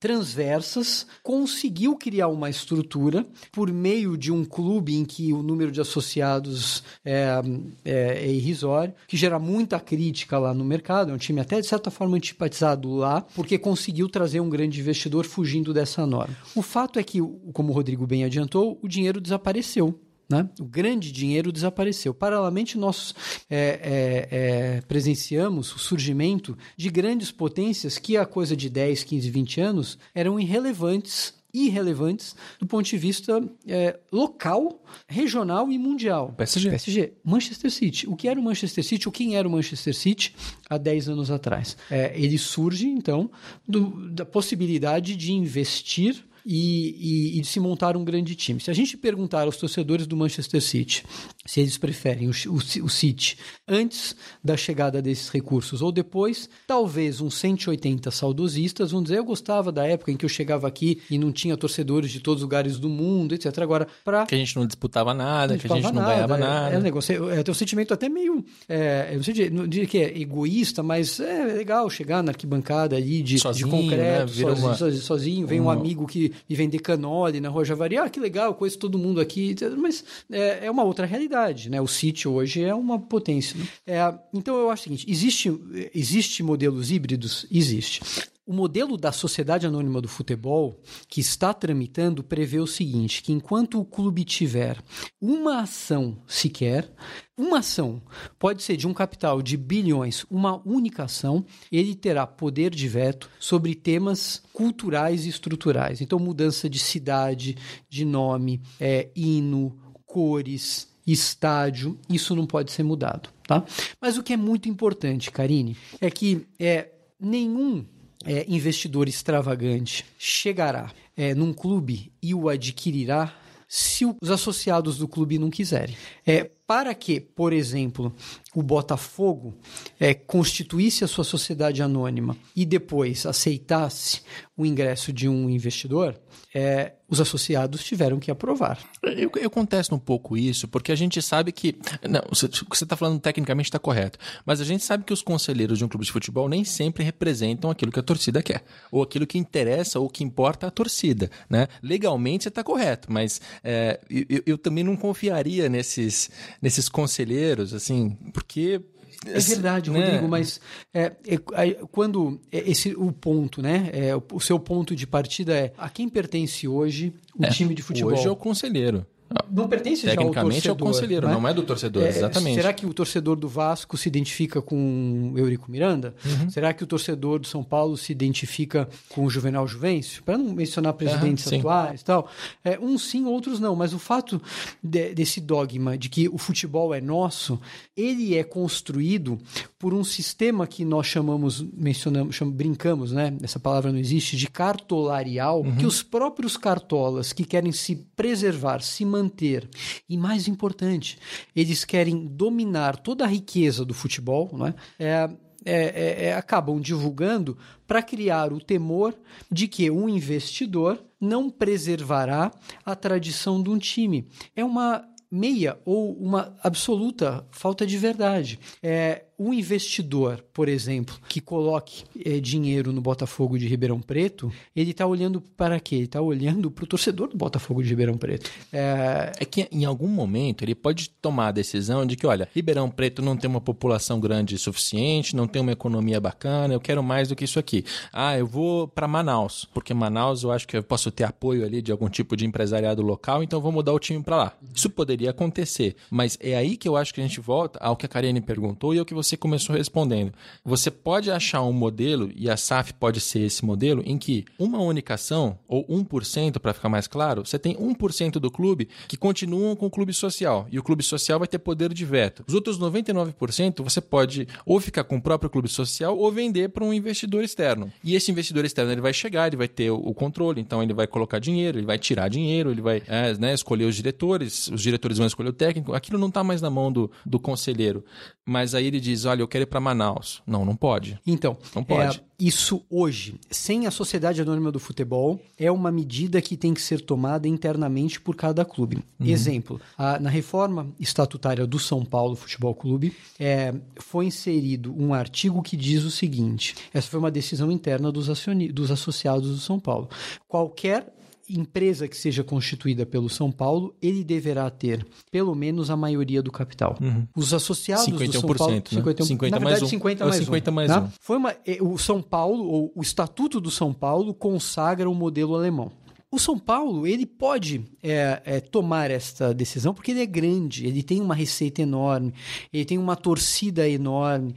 transversas, conseguiu criar uma estrutura por meio de um clube em que o número de associados é, é, é irrisório, que gera muita crítica lá no mercado. É um time até de certa forma antipatizado lá, porque conseguiu trazer um grande investidor fugindo dessa norma. O fato é que, como o Rodrigo bem adiantou, o dinheiro desapareceu. Né? O grande dinheiro desapareceu. Paralelamente, nós é, é, é, presenciamos o surgimento de grandes potências que, há coisa de 10, 15, 20 anos, eram irrelevantes irrelevantes do ponto de vista é, local, regional e mundial. PSG. PSG. Manchester City. O que era o Manchester City? O quem era o Manchester City há 10 anos atrás? É, ele surge, então, do, da possibilidade de investir e, e, e, de se montar um grande time. Se a gente perguntar aos torcedores do Manchester City se eles preferem o, o, o City antes da chegada desses recursos ou depois, talvez uns 180 saudosistas vão dizer: Eu gostava da época em que eu chegava aqui e não tinha torcedores de todos os lugares do mundo, etc. Agora, para. Que a gente não disputava nada, não que a gente não ganhava nada. É, é um negócio, é, é, um sentimento até meio. É, eu não sei dizer que é egoísta, mas é legal chegar na arquibancada ali de, sozinho, de concreto, né? sozinho, uma... sozinho, vem um amigo que e vender canole na Rua Javari. Ah, que legal, conheço todo mundo aqui. Mas é, é uma outra realidade, né? O sítio hoje é uma potência. Né? É, então, eu acho o seguinte, existe, existe modelos híbridos? Existe. o modelo da Sociedade Anônima do Futebol, que está tramitando, prevê o seguinte: que enquanto o clube tiver uma ação sequer, uma ação pode ser de um capital de bilhões, uma única ação, ele terá poder de veto sobre temas culturais e estruturais. Então, mudança de cidade, de nome, é, hino, cores, estádio, isso não pode ser mudado, tá? Mas o que é muito importante, Karine, é que é, nenhum é, investidor extravagante chegará é, num clube e o adquirirá se os associados do clube não quiserem. É, para que, por exemplo, o Botafogo é, constituísse a sua sociedade anônima e depois aceitasse o ingresso de um investidor, é, os associados tiveram que aprovar. Eu, eu, contesto um pouco isso, porque a gente sabe que. Não, o que você está falando tecnicamente está correto. Mas a gente sabe que os conselheiros de um clube de futebol nem sempre representam aquilo que a torcida quer. Ou aquilo que interessa ou que importa a torcida. Né? Legalmente você está correto, mas é, eu, eu também não confiaria nesses nesses conselheiros, assim, porque é verdade, né? Rodrigo, mas é, é, é, quando é, esse o ponto, né? É, o seu ponto de partida é a quem pertence hoje o time de futebol? Hoje é o conselheiro. Não pertence Tecnicamente já ao torcedor, é o conselheiro, né? não é do torcedor, é, exatamente. Será que o torcedor do Vasco se identifica com o Eurico Miranda? Uhum. Será que o torcedor do São Paulo se identifica com o Juvenal Juvencio? Para não mencionar presidentes uhum, atuais e tal. É, uns sim, outros não. Mas o fato de, desse dogma de que o futebol é nosso, ele é construído por um sistema que nós chamamos, mencionamos, brincamos, né? Essa palavra não existe, de cartolarial, uhum. que os próprios cartolas que querem se preservar, se manter. E mais importante, eles querem dominar toda a riqueza do futebol, né? É, é, é, é, acabam divulgando para criar o temor de que um investidor não preservará a tradição de um time. É uma meia ou uma absoluta falta de verdade. É, um investidor, por exemplo, que coloque é, dinheiro no Botafogo de Ribeirão Preto, ele está olhando para quê? Ele está olhando para o torcedor do Botafogo de Ribeirão Preto. É... é... que em algum momento ele pode tomar a decisão de que, olha, Ribeirão Preto não tem uma população grande suficiente, não tem uma economia bacana, eu quero mais do que isso aqui. Ah, eu vou para Manaus, porque Manaus eu acho que eu posso ter apoio ali de algum tipo de empresariado local, então vou mudar o time para lá. Isso poderia acontecer, mas é aí que eu acho que a gente volta ao que a Karine perguntou e ao que você você começou respondendo. Você pode achar um modelo, e a SAF pode ser esse modelo, em que uma única ação, ou 1%, para ficar mais claro, você tem 1% do clube que continuam com o clube social, e o clube social vai ter poder de veto. Os outros 99% você pode ou ficar com o próprio clube social ou vender para um investidor externo. E esse investidor externo ele vai chegar, ele vai ter o controle, então ele vai colocar dinheiro, ele vai tirar dinheiro, ele vai é, né, escolher os diretores, os diretores vão escolher o técnico. Aquilo não está mais na mão do, do conselheiro. Mas aí ele diz: olha, eu quero ir para Manaus. Não, não pode. Então, não pode. É, isso hoje, sem a Sociedade Anônima do Futebol, é uma medida que tem que ser tomada internamente por cada clube. Uhum. Exemplo, a, na reforma estatutária do São Paulo Futebol Clube, é, foi inserido um artigo que diz o seguinte: essa foi uma decisão interna dos, acioni dos associados do São Paulo. Qualquer empresa que seja constituída pelo São Paulo, ele deverá ter pelo menos a maioria do capital. Uhum. Os associados 51%, do São Paulo, né? 51, 50 na verdade, mais um. 50 mais 50 um. Mais tá? um. Foi uma, é, o São Paulo, ou o Estatuto do São Paulo, consagra o modelo alemão. O São Paulo ele pode é, é, tomar esta decisão porque ele é grande, ele tem uma receita enorme, ele tem uma torcida enorme.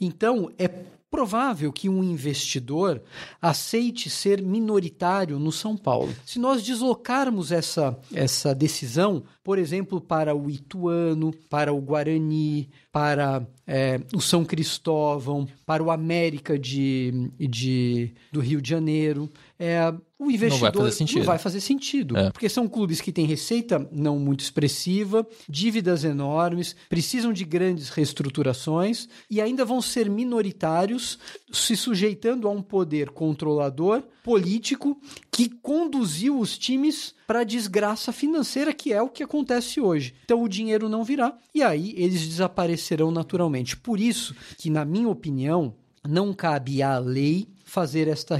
Então é provável que um investidor aceite ser minoritário no São Paulo. Se nós deslocarmos essa, essa decisão, por exemplo, para o Ituano, para o Guarani, para é, o São Cristóvão, para o América de, de, do Rio de Janeiro. É, o investidor não vai fazer sentido, vai fazer sentido é. porque são clubes que têm receita não muito expressiva, dívidas enormes, precisam de grandes reestruturações e ainda vão ser minoritários, se sujeitando a um poder controlador político que conduziu os times para a desgraça financeira, que é o que acontece hoje. Então o dinheiro não virá e aí eles desaparecerão naturalmente. Por isso que, na minha opinião, não cabe à lei fazer esta,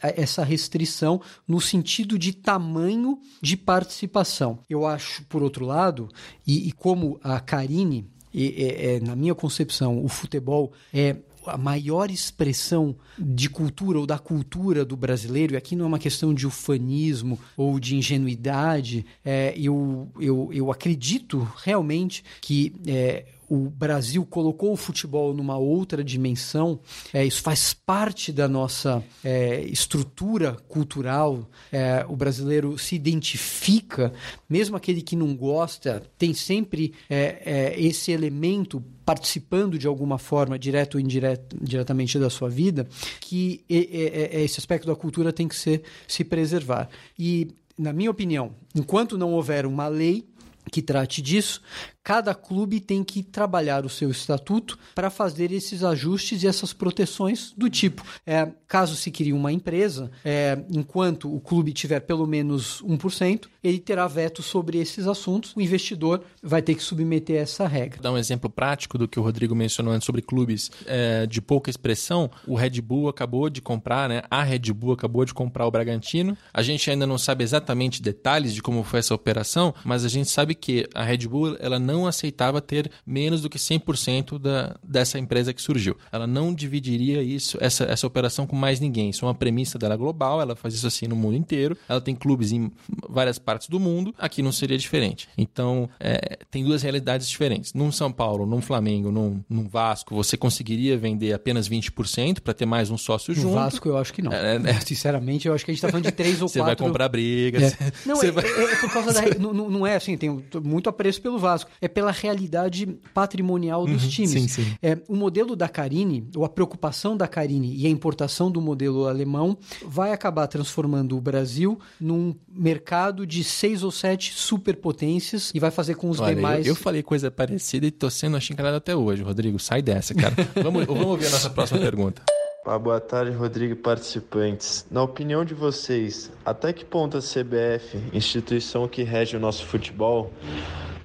essa restrição no sentido de tamanho de participação. Eu acho, por outro lado, e, e como a Karine e, é, na minha concepção, o futebol é a maior expressão de cultura ou da cultura do brasileiro, e aqui não é uma questão de ufanismo ou de ingenuidade, é, eu, eu, eu acredito realmente que. É, o Brasil colocou o futebol numa outra dimensão, é, isso faz parte da nossa é, estrutura cultural. É, o brasileiro se identifica, mesmo aquele que não gosta, tem sempre é, é, esse elemento participando de alguma forma, direto ou indiretamente da sua vida, que esse aspecto da cultura tem que ser se preservar. E, na minha opinião, enquanto não houver uma lei que trate disso, cada clube tem que trabalhar o seu estatuto para fazer esses ajustes e essas proteções do tipo. É, caso se crie uma empresa, é, enquanto o clube tiver pelo menos 1%, ele terá veto sobre esses assuntos. O investidor vai ter que submeter essa regra. Dar um exemplo prático do que o Rodrigo mencionou antes sobre clubes é, de pouca expressão. O Red Bull acabou de comprar, né? A Red Bull acabou de comprar o Bragantino. A gente ainda não sabe exatamente detalhes de como foi essa operação, mas a gente sabe que a Red Bull ela não aceitava ter menos do que 100% da, dessa empresa que surgiu. Ela não dividiria isso, essa, essa operação com mais ninguém. Isso é uma premissa dela global, ela faz isso assim no mundo inteiro. Ela tem clubes em várias partes do mundo, aqui não seria diferente. Então, é, tem duas realidades diferentes. Num São Paulo, num Flamengo, num, num Vasco, você conseguiria vender apenas 20% para ter mais um sócio junto. No Vasco, eu acho que não. É, é, Sinceramente, eu acho que a gente está falando de três ou você quatro. Você vai comprar brigas. É. Não, é, vai... é, por causa da. não, não é assim, tem muito apreço pelo Vasco. É pela realidade patrimonial dos uhum, times. Sim, sim. É, o modelo da Carine, ou a preocupação da Carine e a importação do modelo alemão, vai acabar transformando o Brasil num mercado de seis ou sete superpotências e vai fazer com os Olha, demais. Eu, eu, falei coisa parecida e tô sendo achincalhado até hoje, Rodrigo. Sai dessa, cara. vamos, vamos ouvir a nossa próxima pergunta. Ah, boa tarde, Rodrigo e participantes. Na opinião de vocês, até que ponto a CBF, instituição que rege o nosso futebol,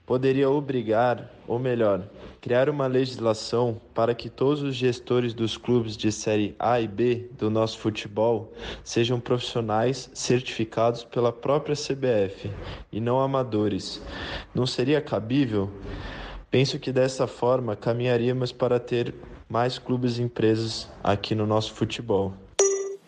poderia obrigar, ou melhor, criar uma legislação para que todos os gestores dos clubes de série A e B do nosso futebol sejam profissionais certificados pela própria CBF e não amadores. Não seria cabível? Penso que dessa forma caminharíamos para ter mais clubes e empresas aqui no nosso futebol.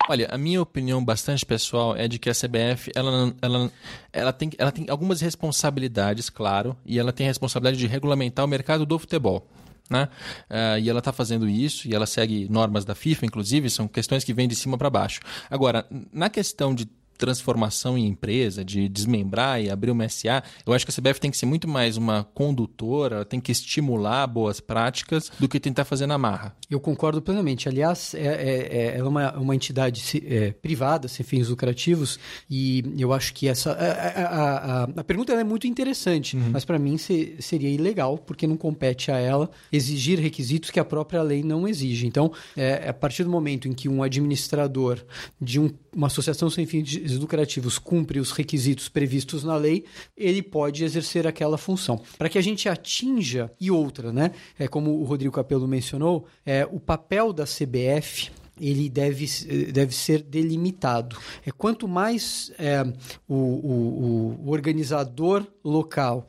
Olha, a minha opinião bastante pessoal é de que a CBF ela, ela, ela, tem, ela tem algumas responsabilidades, claro, e ela tem a responsabilidade de regulamentar o mercado do futebol. Né? Uh, e ela está fazendo isso e ela segue normas da FIFA, inclusive, são questões que vêm de cima para baixo. Agora, na questão de transformação em empresa, de desmembrar e abrir uma SA, eu acho que a CBF tem que ser muito mais uma condutora, tem que estimular boas práticas do que tentar fazer na marra. Eu concordo plenamente. Aliás, é, é, é, é uma, uma entidade é, privada, sem fins lucrativos, e eu acho que essa. A, a, a, a pergunta é muito interessante, uhum. mas para mim se, seria ilegal, porque não compete a ela exigir requisitos que a própria lei não exige. Então, é, a partir do momento em que um administrador de um, uma associação sem fins lucrativos cumpre os requisitos previstos na lei, ele pode exercer aquela função. Para que a gente atinja, e outra, né? É como o Rodrigo Capello mencionou, é, o papel da CBF ele deve, deve ser delimitado. É, quanto mais é, o, o, o organizador local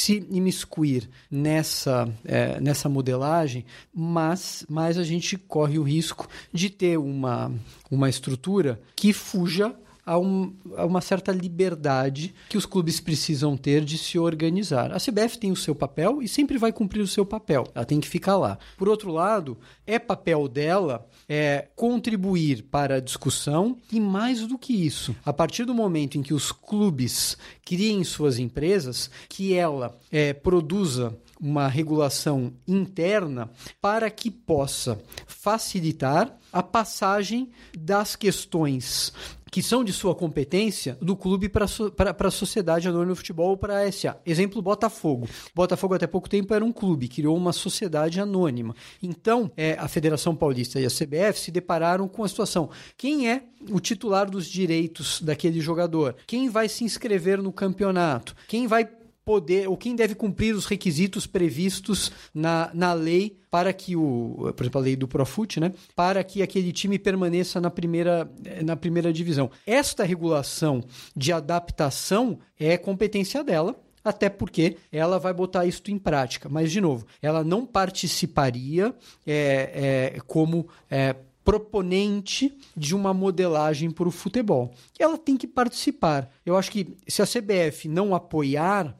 se imiscuir nessa, é, nessa modelagem, mas mais a gente corre o risco de ter uma, uma estrutura que fuja a, um, a, uma certa liberdade que os clubes precisam ter de se organizar. A CBF tem o seu papel e sempre vai cumprir o seu papel. Ela tem que ficar lá. Por outro lado, é papel dela é, contribuir para a discussão e mais do que isso, a partir do momento em que os clubes criem suas empresas, que ela é, produza uma regulação interna para que possa facilitar a passagem das questões que são de sua competência do clube para a sociedade anônima de futebol ou para a SA. Exemplo, Botafogo. Botafogo até pouco tempo era um clube, criou uma sociedade anônima. Então, é, a Federação Paulista e a CBF se depararam com a situação. Quem é o titular dos direitos daquele jogador? Quem vai se inscrever no campeonato? Quem vai poder, ou quem deve cumprir os requisitos previstos na, na lei para que o, por exemplo, a lei do Profut, né, para que aquele time permaneça na primeira, na primeira divisão. Esta regulação de adaptação é competência dela, até porque ela vai botar isso em prática. Mas, de novo, ela não participaria é, é, como. É, proponente de uma modelagem para o futebol. Ela tem que participar. Eu acho que se a CBF não apoiar,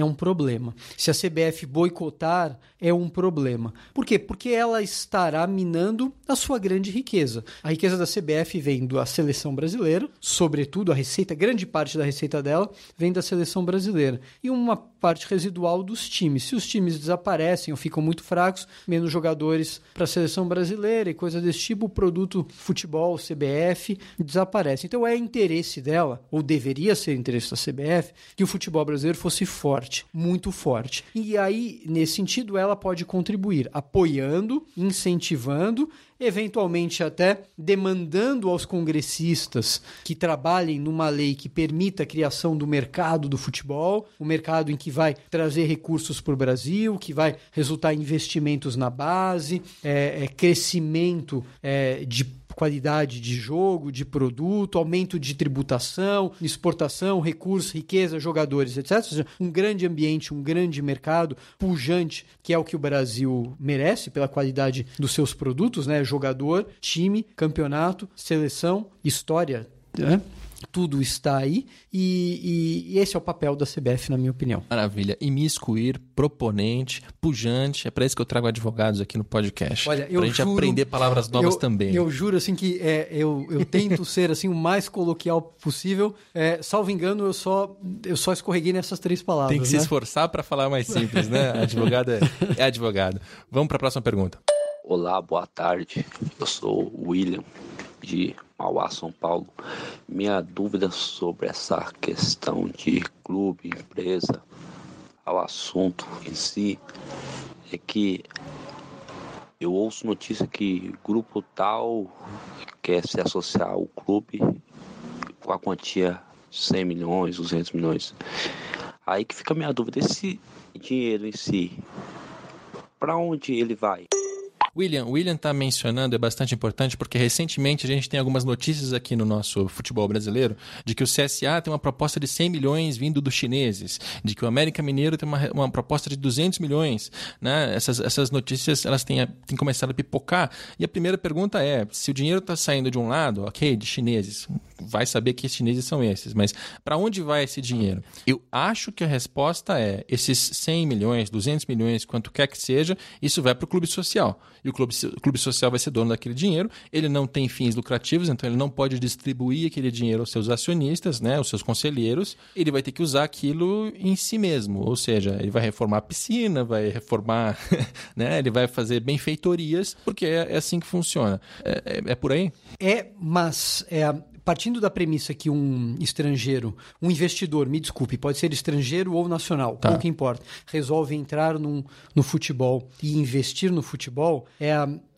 é um problema. Se a CBF boicotar, é um problema. Por quê? Porque ela estará minando a sua grande riqueza. A riqueza da CBF vem da seleção brasileira, sobretudo a receita, grande parte da receita dela vem da seleção brasileira. E uma parte residual dos times. Se os times desaparecem ou ficam muito fracos, menos jogadores para a seleção brasileira e coisas desse tipo, o produto futebol, CBF, desaparece. Então é interesse dela, ou deveria ser interesse da CBF, que o futebol brasileiro fosse forte, muito forte. E aí, nesse sentido, ela pode contribuir apoiando, incentivando eventualmente até demandando aos congressistas que trabalhem numa lei que permita a criação do mercado do futebol, um mercado em que vai trazer recursos para o Brasil, que vai resultar em investimentos na base, é, é, crescimento é, de qualidade de jogo, de produto, aumento de tributação, exportação, recursos, riqueza, jogadores, etc. Um grande ambiente, um grande mercado pujante, que é o que o Brasil merece pela qualidade dos seus produtos, né? Jogador, time, campeonato, seleção, história, né? Tudo está aí e, e, e, esse é o papel da CBF, na minha opinião. Maravilha. Imiscuir, proponente, pujante. É para isso que eu trago advogados aqui no podcast. Olha, eu Pra gente juro, aprender palavras novas eu, também. Eu juro, assim, que é, eu, eu tento ser assim o mais coloquial possível. É, salvo engano, eu só, eu só escorreguei nessas três palavras. Tem que né? se esforçar para falar mais simples, né? advogado é, é advogado. Vamos para a próxima pergunta. Olá, boa tarde. Eu sou o William de Mauá, São Paulo. Minha dúvida sobre essa questão de clube, empresa, ao assunto em si, é que eu ouço notícia que grupo tal quer se associar ao clube com a quantia 100 milhões, 200 milhões. Aí que fica a minha dúvida, esse dinheiro em si, para onde ele vai? William, William está mencionando, é bastante importante, porque recentemente a gente tem algumas notícias aqui no nosso futebol brasileiro de que o CSA tem uma proposta de 100 milhões vindo dos chineses, de que o América Mineiro tem uma, uma proposta de 200 milhões. Né? Essas, essas notícias elas têm, têm começado a pipocar. E a primeira pergunta é: se o dinheiro está saindo de um lado, ok, de chineses, vai saber que chineses são esses, mas para onde vai esse dinheiro? Eu acho que a resposta é: esses 100 milhões, 200 milhões, quanto quer que seja, isso vai para o clube social e o clube, o clube social vai ser dono daquele dinheiro. Ele não tem fins lucrativos, então ele não pode distribuir aquele dinheiro aos seus acionistas, né, aos seus conselheiros. Ele vai ter que usar aquilo em si mesmo, ou seja, ele vai reformar a piscina, vai reformar, né, ele vai fazer benfeitorias, porque é, é assim que funciona. É, é, é por aí? É, mas é, partindo da premissa que um estrangeiro, um investidor, me desculpe, pode ser estrangeiro ou nacional, tá. pouco importa, resolve entrar num, no futebol e investir no futebol, é,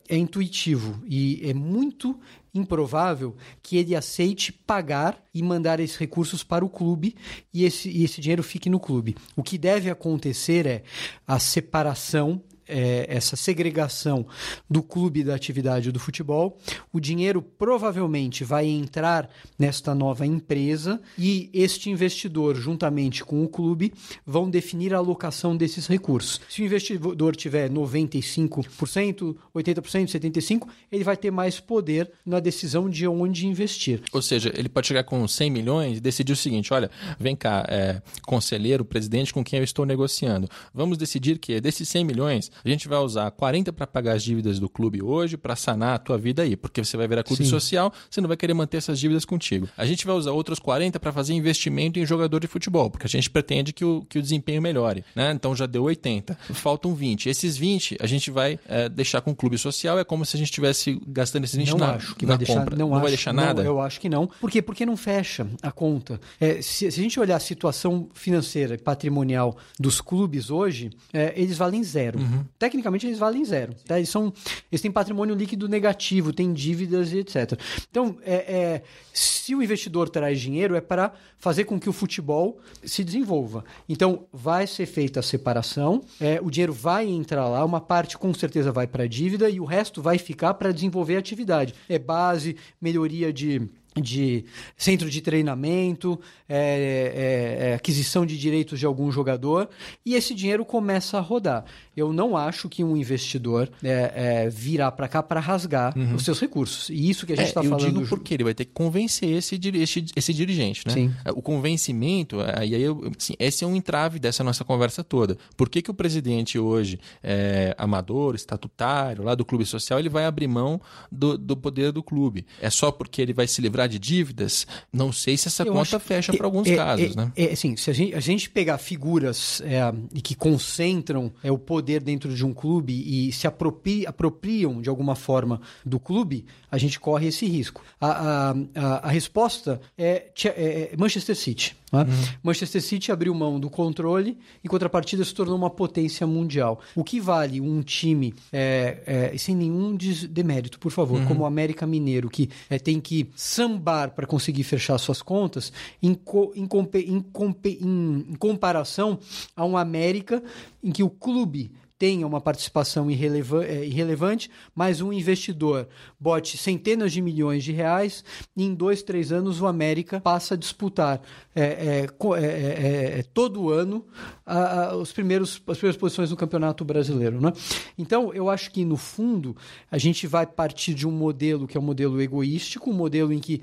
é intuitivo e é muito improvável que ele aceite pagar e mandar esses recursos para o clube e esse, e esse dinheiro fique no clube. O que deve acontecer é a separação é, essa segregação do clube da atividade do futebol. O dinheiro provavelmente vai entrar nesta nova empresa e este investidor, juntamente com o clube, vão definir a alocação desses recursos. Se o investidor tiver 95%, 80%, 75%, ele vai ter mais poder na decisão de onde investir. Ou seja, ele pode chegar com 100 milhões e decidir o seguinte: olha, vem cá, é, conselheiro, presidente com quem eu estou negociando. Vamos decidir que desses 100 milhões, a gente vai usar 40 para pagar as dívidas do clube hoje, para sanar a tua vida aí, porque você vai virar clube Sim. social, você não vai querer manter essas dívidas contigo. A gente vai usar outros 40 para fazer investimento em jogador de futebol, porque a gente pretende que o, que o desempenho melhore. Né? Então já deu 80. Faltam 20. Esses 20 a gente vai é, deixar com o clube social, é como se a gente estivesse gastando esses 20 não na, acho que na vai deixar, compra. Não, não acho, vai deixar nada? Não, eu acho que não. Por quê? Porque não fecha a conta. É, se, se, a gente olhar a situação financeira e patrimonial dos clubes hoje, é, eles valem zero. Uhum. Tecnicamente, eles valem zero. Tá? Eles, são, eles têm patrimônio líquido negativo, têm dívidas e etc. Então, é, é, se o investidor traz dinheiro, é para fazer com que o futebol se desenvolva. Então, vai ser feita a separação, é, o dinheiro vai entrar lá, uma parte com certeza vai para a dívida e o resto vai ficar para desenvolver a atividade. É base, melhoria de de centro de treinamento, é, é, é, aquisição de direitos de algum jogador, e esse dinheiro começa a rodar. Eu não acho que um investidor é, é virá para cá para rasgar uhum. os seus recursos. E isso que a gente está é, falando. Eu digo porque ele vai ter que convencer esse, esse, esse dirigente, né? Sim. O convencimento, aí eu, assim, esse é um entrave dessa nossa conversa toda. Por que, que o presidente hoje, é, amador, estatutário, lá do clube social, ele vai abrir mão do, do poder do clube? É só porque ele vai se livrar de dívidas? Não sei se essa eu conta fecha para alguns é, casos, é, né? É, assim, se a gente, a gente pegar figuras é, que concentram é, o poder poder dentro de um clube e se apropri, apropriam de alguma forma do clube, a gente corre esse risco. A, a, a, a resposta é, é, é Manchester City. Né? Uhum. Manchester City abriu mão do controle, em contrapartida se tornou uma potência mundial. O que vale um time, é, é, sem nenhum demérito, por favor, uhum. como o América Mineiro, que é, tem que sambar para conseguir fechar suas contas, em, co, em, em, em, em comparação a um América em que o clube tenha uma participação é, irrelevante, mas um investidor bote centenas de milhões de reais e em dois, três anos o América passa a disputar é, é, é, todo ano a, a, os primeiros, as primeiras posições no Campeonato Brasileiro. Né? Então, eu acho que, no fundo, a gente vai partir de um modelo que é um modelo egoístico, um modelo em que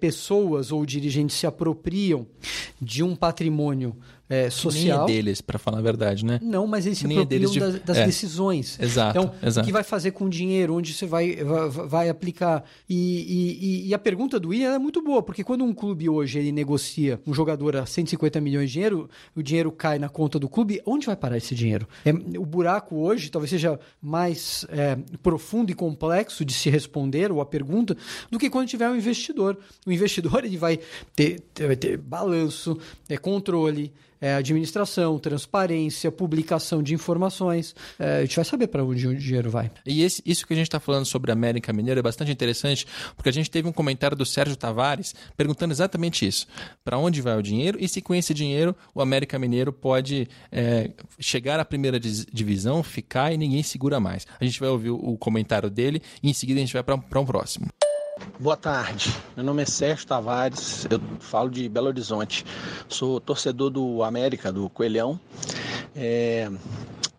pessoas ou dirigentes se apropriam de um patrimônio é, social. Nem é deles, para falar a verdade, né? Não, mas eles se Nem é apropriam é das, das é. decisões. Exato. Então, exato. o que vai fazer com o dinheiro, onde você vai, vai, vai aplicar. E, e, e, a pergunta do William é muito boa, porque quando um clube hoje ele negocia um jogador a 150 milhões de dinheiro, o dinheiro cai na conta do clube, onde vai parar esse dinheiro? É, o buraco hoje talvez seja mais é, profundo e complexo de se responder, ou a pergunta, do que quando tiver um investidor. O investidor ele vai ter, ter, ter balanço, é, controle, é, administração, transparência, publicação de informações. É, a gente vai saber para onde o dinheiro vai. E esse, isso que a gente está falando sobre a América Mineira é bastante interessante, porque a gente teve um comentário do Sérgio Tavares perguntando exatamente isso: para onde vai o dinheiro e se com esse dinheiro o América Mineiro pode é, chegar à primeira divisão, ficar e ninguém segura mais. A gente vai ouvir o comentário dele e em seguida a gente vai para um próximo. Boa tarde, meu nome é Sérgio Tavares, eu falo de Belo Horizonte, sou torcedor do América, do Coelhão. É,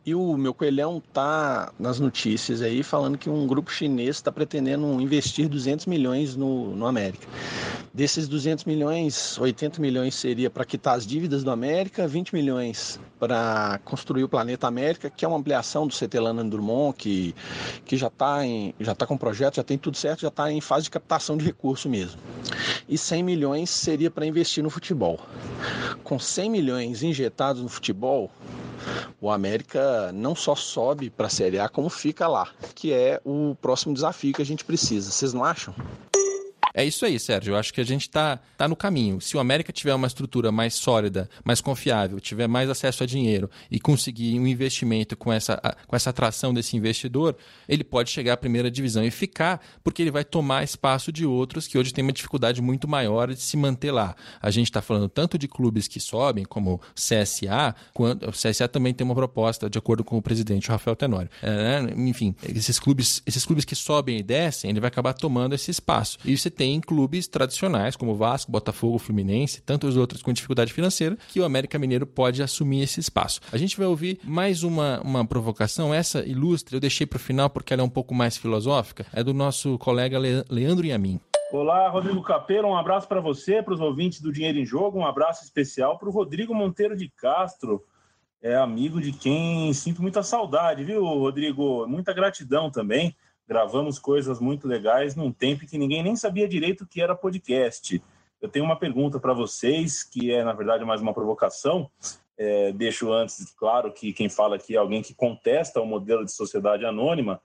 e o meu coelhão tá nas notícias aí falando que um grupo chinês está pretendendo investir 200 milhões no, no América. Desses 200 milhões, 80 milhões seria para quitar as dívidas do América, 20 milhões para construir o Planeta América, que é uma ampliação do CT Lana Drummond, que, que já está já tá com projeto, já tem tudo certo, já está em fase de captação de recurso mesmo. E 100 milhões seria para investir no futebol. Com 100 milhões injetados no futebol, o América não só sobe para a Série A, como fica lá, que é o próximo desafio que a gente precisa. Vocês não acham? É isso aí, Sérgio. Eu acho que a gente está tá no caminho. Se o América tiver uma estrutura mais sólida, mais confiável, tiver mais acesso a dinheiro e conseguir um investimento com essa, com essa atração desse investidor, ele pode chegar à primeira divisão e ficar, porque ele vai tomar espaço de outros que hoje têm uma dificuldade muito maior de se manter lá. A gente está falando tanto de clubes que sobem, como CSA, quanto o CSA também tem uma proposta, de acordo com o presidente, Rafael Tenório. É, né? Enfim, esses clubes, esses clubes que sobem e descem, ele vai acabar tomando esse espaço. E você tem tem clubes tradicionais como Vasco, Botafogo, Fluminense, tantos outros com dificuldade financeira, que o América Mineiro pode assumir esse espaço. A gente vai ouvir mais uma, uma provocação, essa ilustre, eu deixei para o final porque ela é um pouco mais filosófica, é do nosso colega Leandro Yamin. Olá, Rodrigo Capelo, um abraço para você, para os ouvintes do Dinheiro em Jogo, um abraço especial para o Rodrigo Monteiro de Castro, é amigo de quem sinto muita saudade, viu, Rodrigo? Muita gratidão também gravamos coisas muito legais num tempo que ninguém nem sabia direito o que era podcast. Eu tenho uma pergunta para vocês, que é, na verdade, mais uma provocação. É, deixo antes claro que quem fala aqui é alguém que contesta o modelo de sociedade anônima.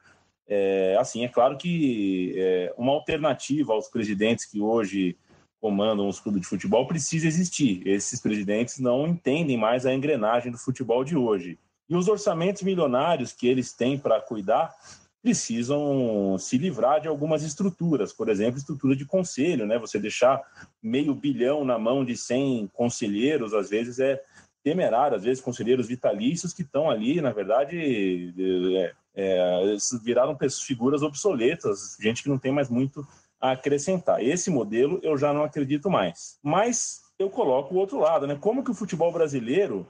É, assim, é claro que é, uma alternativa aos presidentes que hoje comandam os clubes de futebol precisa existir. Esses presidentes não entendem mais a engrenagem do futebol de hoje. E os orçamentos milionários que eles têm para cuidar precisam se livrar de algumas estruturas, por exemplo, estrutura de conselho, né? Você deixar meio bilhão na mão de 100 conselheiros, às vezes é temerário, às vezes conselheiros vitalícios que estão ali, na verdade, é, é, viraram figuras obsoletas, gente que não tem mais muito a acrescentar. Esse modelo eu já não acredito mais. Mas eu coloco o outro lado, né? Como que o futebol brasileiro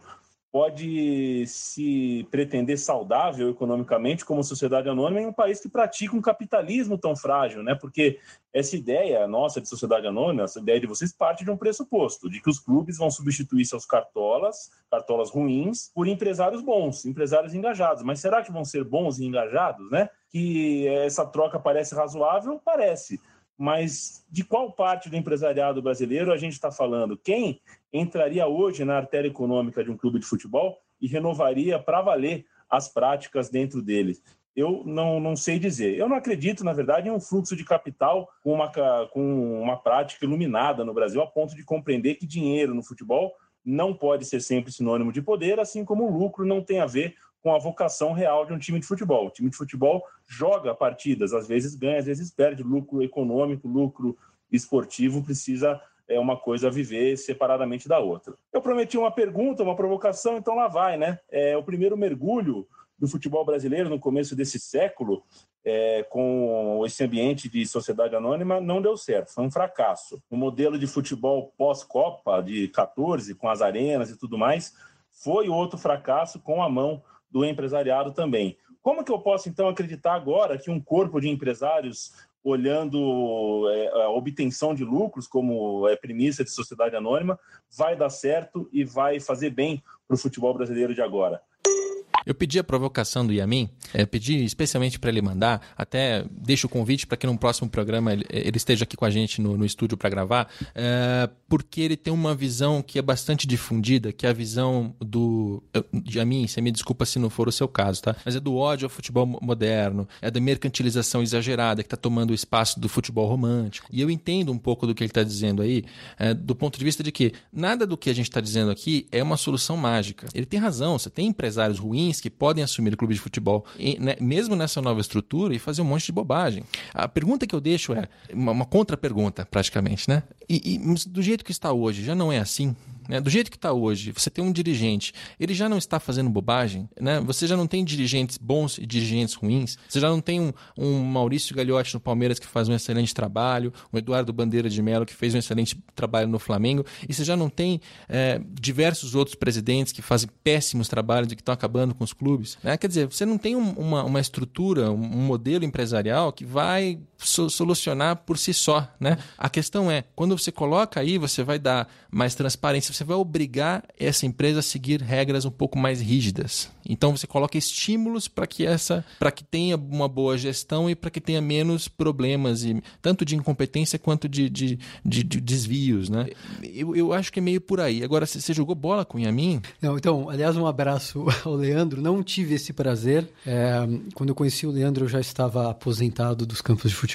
pode se pretender saudável economicamente como sociedade anônima em um país que pratica um capitalismo tão frágil, né? Porque essa ideia nossa de sociedade anônima, essa ideia de vocês parte de um pressuposto, de que os clubes vão substituir seus cartolas, cartolas ruins, por empresários bons, empresários engajados. Mas será que vão ser bons e engajados, né? Que essa troca parece razoável? Parece mas de qual parte do empresariado brasileiro a gente está falando? Quem entraria hoje na artéria econômica de um clube de futebol e renovaria para valer as práticas dentro dele? Eu não, não sei dizer. Eu não acredito, na verdade, em um fluxo de capital com uma, com uma prática iluminada no Brasil, a ponto de compreender que dinheiro no futebol não pode ser sempre sinônimo de poder, assim como o lucro não tem a ver com a vocação real de um time de futebol. O time de futebol joga partidas, às vezes ganha, às vezes perde. Lucro econômico, lucro esportivo precisa é uma coisa viver separadamente da outra. Eu prometi uma pergunta, uma provocação, então lá vai, né? É, o primeiro mergulho do futebol brasileiro no começo desse século, é, com esse ambiente de sociedade anônima, não deu certo, foi um fracasso. O modelo de futebol pós-Copa, de 14, com as arenas e tudo mais, foi outro fracasso com a mão do empresariado também. Como que eu posso, então, acreditar agora que um corpo de empresários olhando é, a obtenção de lucros como é premissa de sociedade anônima, vai dar certo e vai fazer bem para o futebol brasileiro de agora. Eu pedi a provocação do Yamin, é, pedi especialmente para ele mandar, até deixo o convite para que no próximo programa ele, ele, esteja aqui com a gente no, no estúdio para gravar, é, porque ele tem uma visão que é bastante difundida, que é a visão do. Yamin, você me desculpa se não for o seu caso, tá? Mas é do ódio ao futebol moderno, é da mercantilização exagerada que está tomando o espaço do futebol romântico. E eu entendo um pouco do que ele está dizendo aí, é, do ponto de vista de que nada do que a gente está dizendo aqui é uma solução mágica. Ele tem razão, você tem empresários ruins que podem assumir o clube de futebol, né, mesmo nessa nova estrutura, e fazer um monte de bobagem. A pergunta que eu deixo é uma, uma contra-pergunta, praticamente, né? E, e do jeito que está hoje, já não é assim? Né? Do jeito que está hoje, você tem um dirigente, ele já não está fazendo bobagem, né? você já não tem dirigentes bons e dirigentes ruins, você já não tem um, um Maurício Gagliotti no Palmeiras que faz um excelente trabalho, um Eduardo Bandeira de Mello que fez um excelente trabalho no Flamengo, e você já não tem é, diversos outros presidentes que fazem péssimos trabalhos e que estão acabando com os clubes. Né? Quer dizer, você não tem um, uma, uma estrutura, um modelo empresarial que vai solucionar por si só. Né? A questão é, quando você coloca aí, você vai dar mais transparência, você vai obrigar essa empresa a seguir regras um pouco mais rígidas. Então você coloca estímulos para que essa, para que tenha uma boa gestão e para que tenha menos problemas e tanto de incompetência quanto de, de, de, de desvios, né? Eu, eu acho que é meio por aí. Agora, você jogou bola com o Yamin? Não, então, aliás, um abraço ao Leandro. Não tive esse prazer. É, quando eu conheci o Leandro, eu já estava aposentado dos campos de futebol.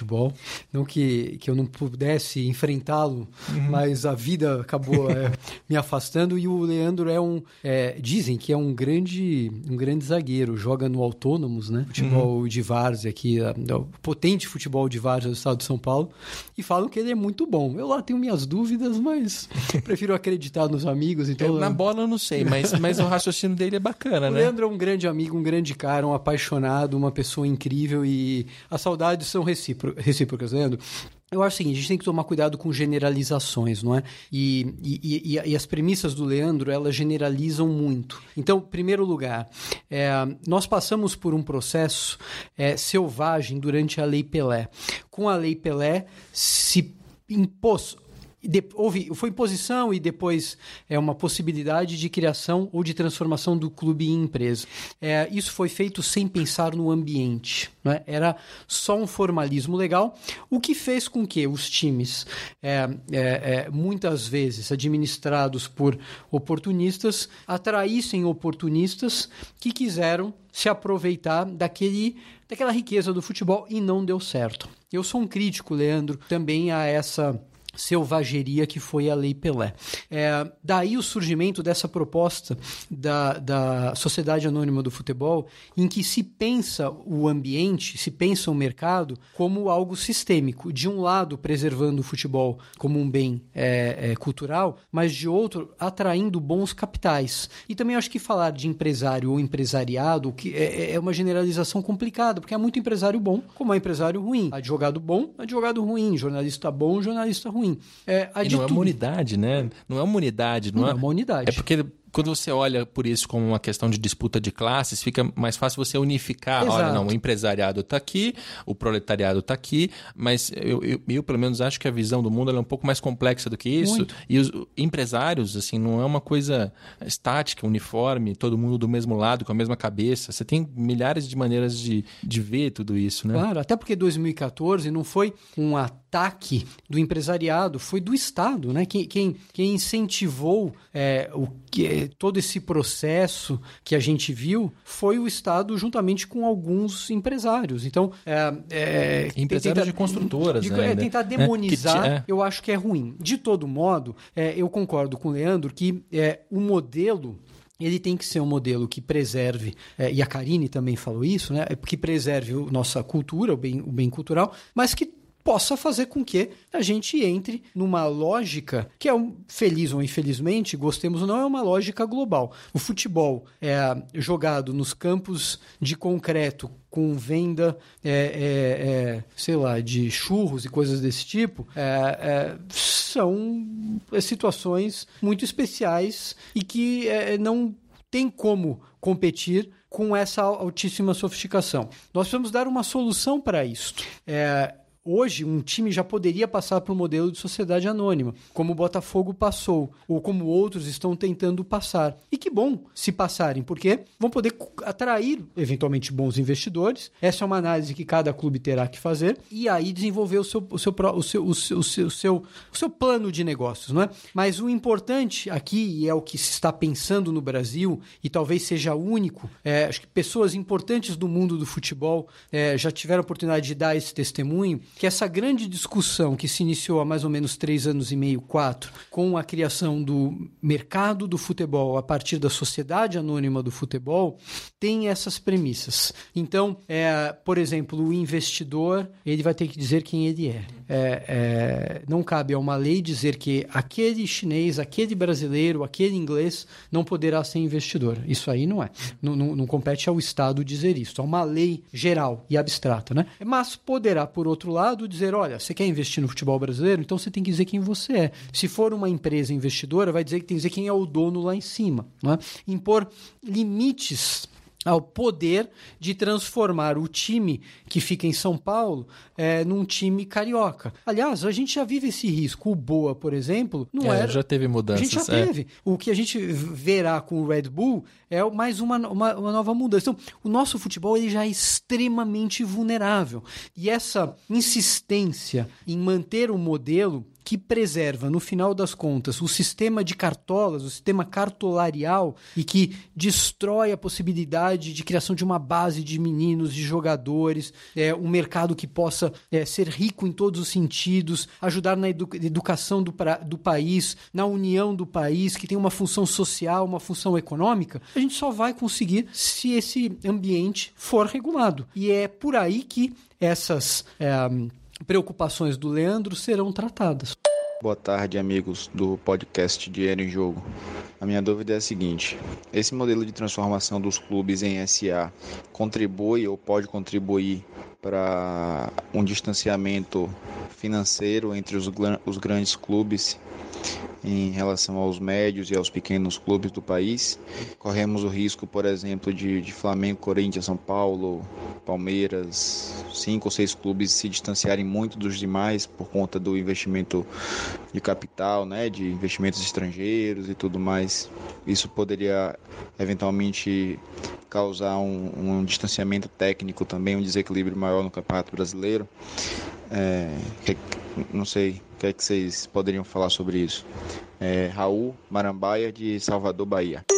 Não que, que eu não pudesse enfrentá-lo, uhum. mas a vida acabou é, me afastando. E o Leandro é um. É, dizem que é um grande um grande zagueiro, joga no Autônomos, né? Futebol uhum. de várzea aqui, o potente futebol de várzea do estado de São Paulo, e falam que ele é muito bom. Eu lá tenho minhas dúvidas, mas prefiro acreditar nos amigos. Então, eu, na bola eu não sei, mas, mas o raciocínio dele é bacana, o né? O Leandro é um grande amigo, um grande cara, um apaixonado, uma pessoa incrível e as saudades são recíprocas, Leandro. Eu acho o seguinte, a gente tem que tomar cuidado com generalizações, não é? E, e, e, e as premissas do Leandro, elas generalizam muito. Então, primeiro lugar, é, nós passamos por um processo é, selvagem durante a Lei Pelé. Com a Lei Pelé, se impôs de, houve, foi imposição e depois é uma possibilidade de criação ou de transformação do clube em empresa. É, isso foi feito sem pensar no ambiente. Né? Era só um formalismo legal, o que fez com que os times, é, é, é muitas vezes administrados por oportunistas, atraíssem oportunistas que quiseram se aproveitar daquele, daquela riqueza do futebol e não deu certo. Eu sou um crítico, Leandro, também a essa selvageria que foi a Lei Pelé. É, daí o surgimento dessa proposta da, da Sociedade Anônima do Futebol, em que se pensa o ambiente, se pensa o mercado como algo sistêmico. De um lado, preservando o futebol como um bem é, é, cultural, mas de outro, atraindo bons capitais. E também acho que falar de empresário ou empresariado que é, é uma generalização complicada, porque há muito empresário bom, como há empresário ruim. Advogado bom, advogado ruim. Jornalista bom, jornalista ruim ruim. É, e não é uma unidade, né? Não é uma unidade. Não, não é, é uma unidade. É porque quando você olha por isso como uma questão de disputa de classes, fica mais fácil você unificar. Exato. Olha, não, o empresariado está aqui, o proletariado está aqui, mas eu, eu, eu, pelo menos, acho que a visão do mundo é um pouco mais complexa do que isso. Muito. E os empresários, assim, não é uma coisa estática, uniforme, todo mundo do mesmo lado, com a mesma cabeça. Você tem milhares de maneiras de, de ver tudo isso, né? Claro, até porque 2014 não foi um ataque do empresariado, foi do Estado, né? Quem, quem, quem incentivou é, o que todo esse processo que a gente viu foi o Estado juntamente com alguns empresários. Então, é, é, empresários de construtoras, de, né, é, tentar demonizar, é, eu acho que é ruim. De todo modo, é, eu concordo com o Leandro que é, o modelo ele tem que ser um modelo que preserve, é, e a Karine também falou isso, né? Que preserve a nossa cultura, o bem, o bem cultural, mas que possa fazer com que a gente entre numa lógica que é um, feliz ou infelizmente, gostemos ou não, é uma lógica global. O futebol é jogado nos campos de concreto com venda, é, é, é, sei lá, de churros e coisas desse tipo, é, é, são situações muito especiais e que é, não tem como competir com essa altíssima sofisticação. Nós precisamos dar uma solução para isso. É, Hoje, um time já poderia passar para o modelo de sociedade anônima, como o Botafogo passou, ou como outros estão tentando passar. E que bom se passarem, porque vão poder atrair, eventualmente, bons investidores. Essa é uma análise que cada clube terá que fazer, e aí desenvolver o seu, o seu, o seu, o seu, o seu, o seu, o seu plano de negócios. Não é? Mas o importante aqui, e é o que se está pensando no Brasil, e talvez seja único, é, acho que pessoas importantes do mundo do futebol é, já tiveram a oportunidade de dar esse testemunho que essa grande discussão que se iniciou há mais ou menos três anos e meio, quatro, com a criação do mercado do futebol a partir da sociedade anônima do futebol, tem essas premissas. Então, é, por exemplo, o investidor ele vai ter que dizer quem ele é. é, é não cabe a uma lei dizer que aquele chinês, aquele brasileiro, aquele inglês não poderá ser investidor. Isso aí não é. Não, não, não compete ao Estado dizer isso. É uma lei geral e abstrata, né? Mas poderá, por outro lado, lado dizer, olha, você quer investir no futebol brasileiro, então você tem que dizer quem você é. Se for uma empresa investidora, vai dizer que tem que dizer quem é o dono lá em cima. Né? Impor limites ao poder de transformar o time que fica em São Paulo é, num time carioca. Aliás, a gente já vive esse risco. O Boa, por exemplo, não é, era. Já teve mudanças. A gente já é. teve. O que a gente verá com o Red Bull é mais uma, uma, uma, nova mudança. Então, o nosso futebol ele já é extremamente vulnerável. E essa insistência em manter o modelo que preserva, no final das contas, o sistema de cartolas, o sistema cartolarial e que destrói a possibilidade de criação de uma base de meninos, de jogadores, é, um mercado que possa é, ser rico em todos os sentidos, ajudar na edu educação do, do país, na união do país, que tem uma função social, uma função econômica, a gente só vai conseguir se esse ambiente for regulado. E é por aí que essas. É, preocupações do Leandro serão tratadas. Boa tarde, amigos do podcast Dinheiro em Jogo. A minha dúvida é a seguinte: esse modelo de transformação dos clubes em SA contribui ou pode contribuir para um distanciamento financeiro entre os, os grandes clubes em relação aos médios e aos pequenos clubes do país. Corremos o risco, por exemplo, de, de Flamengo, Corinthians, São Paulo, Palmeiras, cinco ou seis clubes se distanciarem muito dos demais por conta do investimento de capital, né, de investimentos estrangeiros e tudo mais. Isso poderia eventualmente causar um, um distanciamento técnico também, um desequilíbrio maior no Campeonato Brasileiro. É, não sei o que, é que vocês poderiam falar sobre isso. É, Raul Marambaia, de Salvador, Bahia.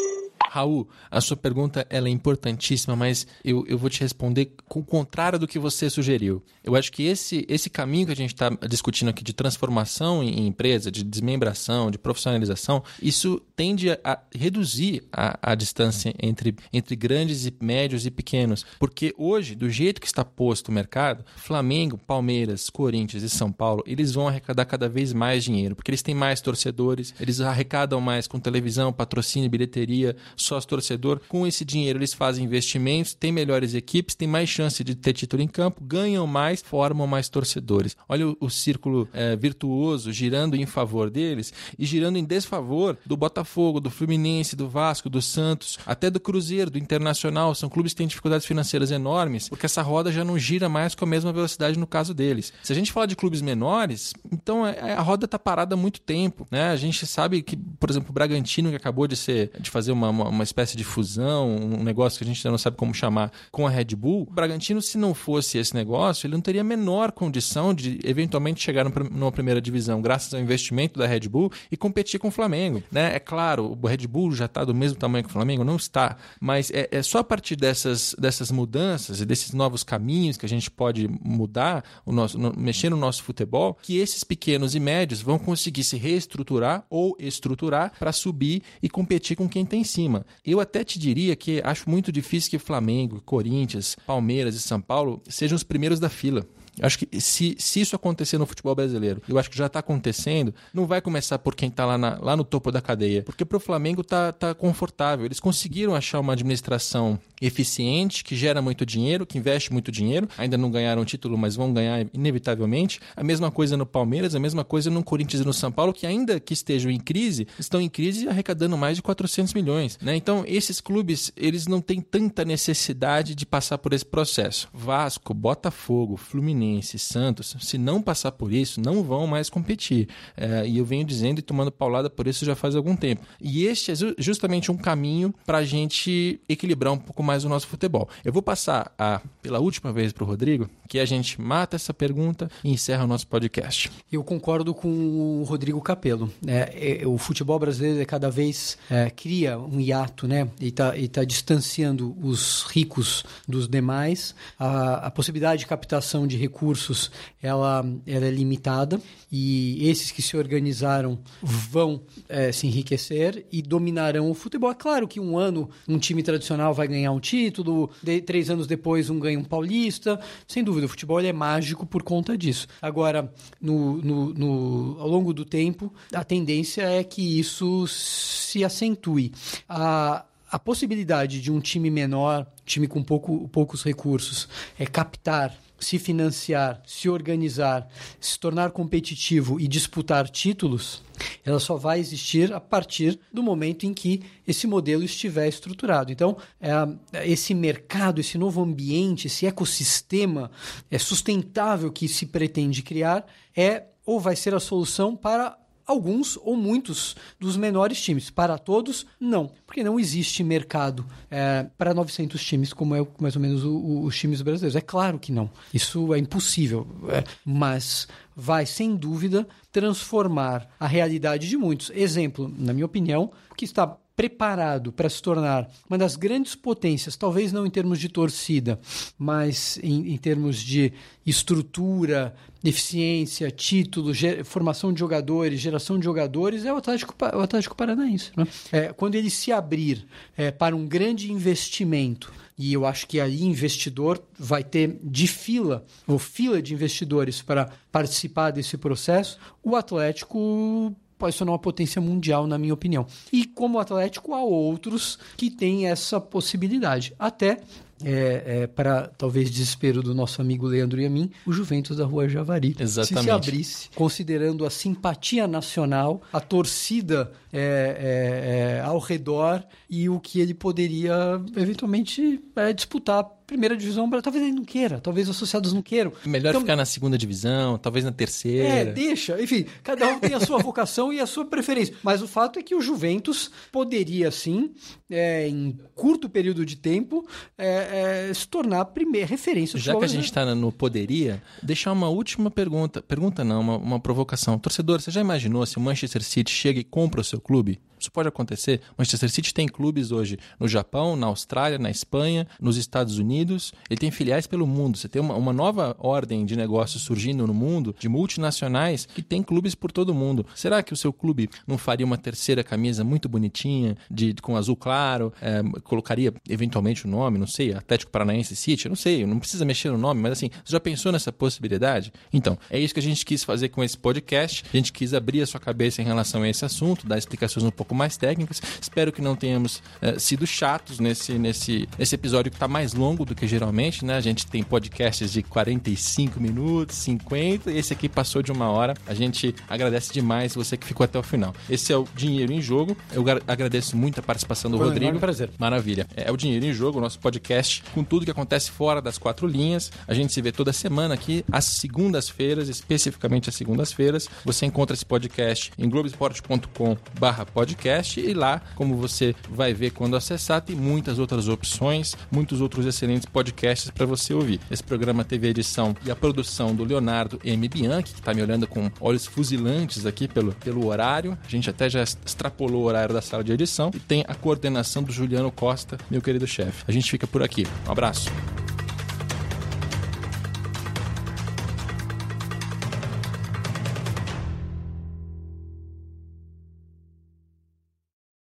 Raul, a sua pergunta ela é importantíssima, mas eu, eu vou te responder com o contrário do que você sugeriu. Eu acho que esse, esse caminho que a gente está discutindo aqui de transformação em, em, empresa, de desmembração, de profissionalização, isso tende a reduzir a, a distância entre, entre grandes e médios e pequenos. Porque hoje, do jeito que está posto o mercado, Flamengo, Palmeiras, Corinthians e São Paulo, eles vão arrecadar cada vez mais dinheiro, porque eles têm mais torcedores, eles arrecadam mais com televisão, patrocínio, bilheteria, sócio-torcedor. Com esse dinheiro, eles fazem investimentos, têm melhores equipes, têm mais chance de ter título em campo, ganham mais, formam mais torcedores. Olha o, o círculo é, virtuoso girando em favor deles e girando em desfavor do Botafogo, do Fluminense, do Vasco, do Santos, até do Cruzeiro, do Internacional. São clubes que têm dificuldades financeiras enormes, porque essa roda já não gira mais com a mesma velocidade no caso deles. Se a gente falar de clubes menores, então é, é, a roda está parada há muito tempo. Né? A gente sabe que, por exemplo, o Bragantino, que acabou de ser de fazer uma, uma, uma espécie de fusão, um negócio que a gente ainda não sabe como chamar, com a Red Bull, o Bragantino, se não fosse esse negócio, ele não teria a menor condição de eventualmente chegar numa primeira divisão, graças ao investimento da Red Bull, e competir com o Flamengo. Né? É claro, o Red Bull já está do mesmo tamanho que o Flamengo? Não está. Mas é, é só a partir dessas, dessas mudanças e desses novos caminhos que a gente pode mudar, o nosso, no, mexer no nosso futebol, que esses pequenos e médios vão conseguir se reestruturar ou estruturar para subir e competir com quem tem em cima. Eu até te diria que acho muito difícil que Flamengo, Corinthians, Palmeiras e São Paulo sejam os primeiros da fila. Acho que se, se isso acontecer no futebol brasileiro, eu acho que já está acontecendo, não vai começar por quem está lá, lá no topo da cadeia. Porque para o Flamengo tá, tá confortável. Eles conseguiram achar uma administração eficiente, que gera muito dinheiro, que investe muito dinheiro. Ainda não ganharam título, mas vão ganhar inevitavelmente. A mesma coisa no Palmeiras, a mesma coisa no Corinthians e no São Paulo, que ainda que estejam em crise, estão em crise arrecadando mais de 400 milhões. Né? Então, esses clubes, eles não têm tanta necessidade de passar por esse processo. Vasco, Botafogo, Fluminense, Fluminense, Santos, se não passar por isso, não vão mais competir. É, e eu venho dizendo e tomando paulada por isso já faz algum tempo. E este é justamente um caminho para a gente equilibrar um pouco mais o nosso futebol. Eu vou passar a, pela última vez para o Rodrigo, que a gente mata essa pergunta e encerra o nosso podcast. Eu concordo com o Rodrigo Capello. É, é, o futebol brasileiro é cada vez é, cria um hiato, né? E está tá distanciando os ricos dos demais. A, a possibilidade de captação de recursos recursos ela, ela é limitada e esses que se organizaram vão é, se enriquecer e dominarão o futebol. É claro que um ano um time tradicional vai ganhar um título, de, três anos depois um ganha um paulista. Sem dúvida, o futebol é mágico por conta disso. Agora, no, no, no, ao longo do tempo, a tendência é que isso se acentue. A, a possibilidade de um time menor, time com pouco, poucos recursos, é captar se financiar, se organizar, se tornar competitivo e disputar títulos, ela só vai existir a partir do momento em que esse modelo estiver estruturado. Então, é, esse mercado, esse novo ambiente, esse ecossistema é sustentável que se pretende criar é ou vai ser a solução para alguns ou muitos dos menores times. Para todos, não, porque não existe mercado é, para 900 times, como é mais ou menos o, o, os times brasileiros. É claro que não. Isso é impossível. É, mas vai, sem dúvida, transformar a realidade de muitos. Exemplo, na minha opinião, que está preparado para se tornar uma das grandes potências, talvez não em termos de torcida, mas em, em termos de estrutura, eficiência, título, formação de jogadores, geração de jogadores, é o Atlético, o Atlético Paranaense. Né? É, quando ele se abrir é, para um grande investimento, e eu acho que aí investidor vai ter de fila, ou fila de investidores para participar desse processo, o Atlético pode se tornar uma potência mundial, na minha opinião. E como Atlético, há outros que têm essa possibilidade. Até é, é, para talvez desespero do nosso amigo Leandro e a mim, o Juventus da Rua Javari. Exatamente. Se se abrisse, considerando a simpatia nacional, a torcida é, é, é ao redor e o que ele poderia eventualmente é, disputar primeira divisão, talvez ele não queira, talvez os associados não queiram. Melhor então, ficar na segunda divisão, talvez na terceira. É, deixa. Enfim, cada um tem a sua vocação e a sua preferência. Mas o fato é que o Juventus poderia, sim, é, em curto período de tempo, é, é, se tornar a primeira referência. Já que a gente está no poderia, deixar uma última pergunta. Pergunta não, uma, uma provocação. Torcedor, você já imaginou se o Manchester City chega e compra o seu clube? Isso pode acontecer. Manchester City tem clubes hoje no Japão, na Austrália, na Espanha, nos Estados Unidos. Ele tem filiais pelo mundo. Você tem uma, uma nova ordem de negócios surgindo no mundo, de multinacionais, que tem clubes por todo o mundo. Será que o seu clube não faria uma terceira camisa muito bonitinha, de, com azul claro? É, colocaria eventualmente o nome, não sei, Atlético Paranaense City? Não sei, não precisa mexer no nome, mas assim, você já pensou nessa possibilidade? Então, é isso que a gente quis fazer com esse podcast. A gente quis abrir a sua cabeça em relação a esse assunto, dar explicações um pouco mais técnicas. Espero que não tenhamos é, sido chatos nesse, nesse, nesse episódio que está mais longo do que geralmente, né? A gente tem podcasts de 45 minutos, 50, e esse aqui passou de uma hora. A gente agradece demais você que ficou até o final. Esse é o Dinheiro em Jogo. Eu agradeço muito a participação do Foi Rodrigo. Um prazer. Maravilha. É o Dinheiro em Jogo, o nosso podcast com tudo que acontece fora das quatro linhas. A gente se vê toda semana aqui, às segundas-feiras, especificamente às segundas-feiras. Você encontra esse podcast em globesport.com/podcast e lá, como você vai ver quando acessar, tem muitas outras opções, muitos outros excelentes podcasts para você ouvir. Esse programa teve a edição e a produção do Leonardo M. Bianchi, que está me olhando com olhos fuzilantes aqui pelo, pelo horário. A gente até já extrapolou o horário da sala de edição. E tem a coordenação do Juliano Costa, meu querido chefe. A gente fica por aqui. Um abraço.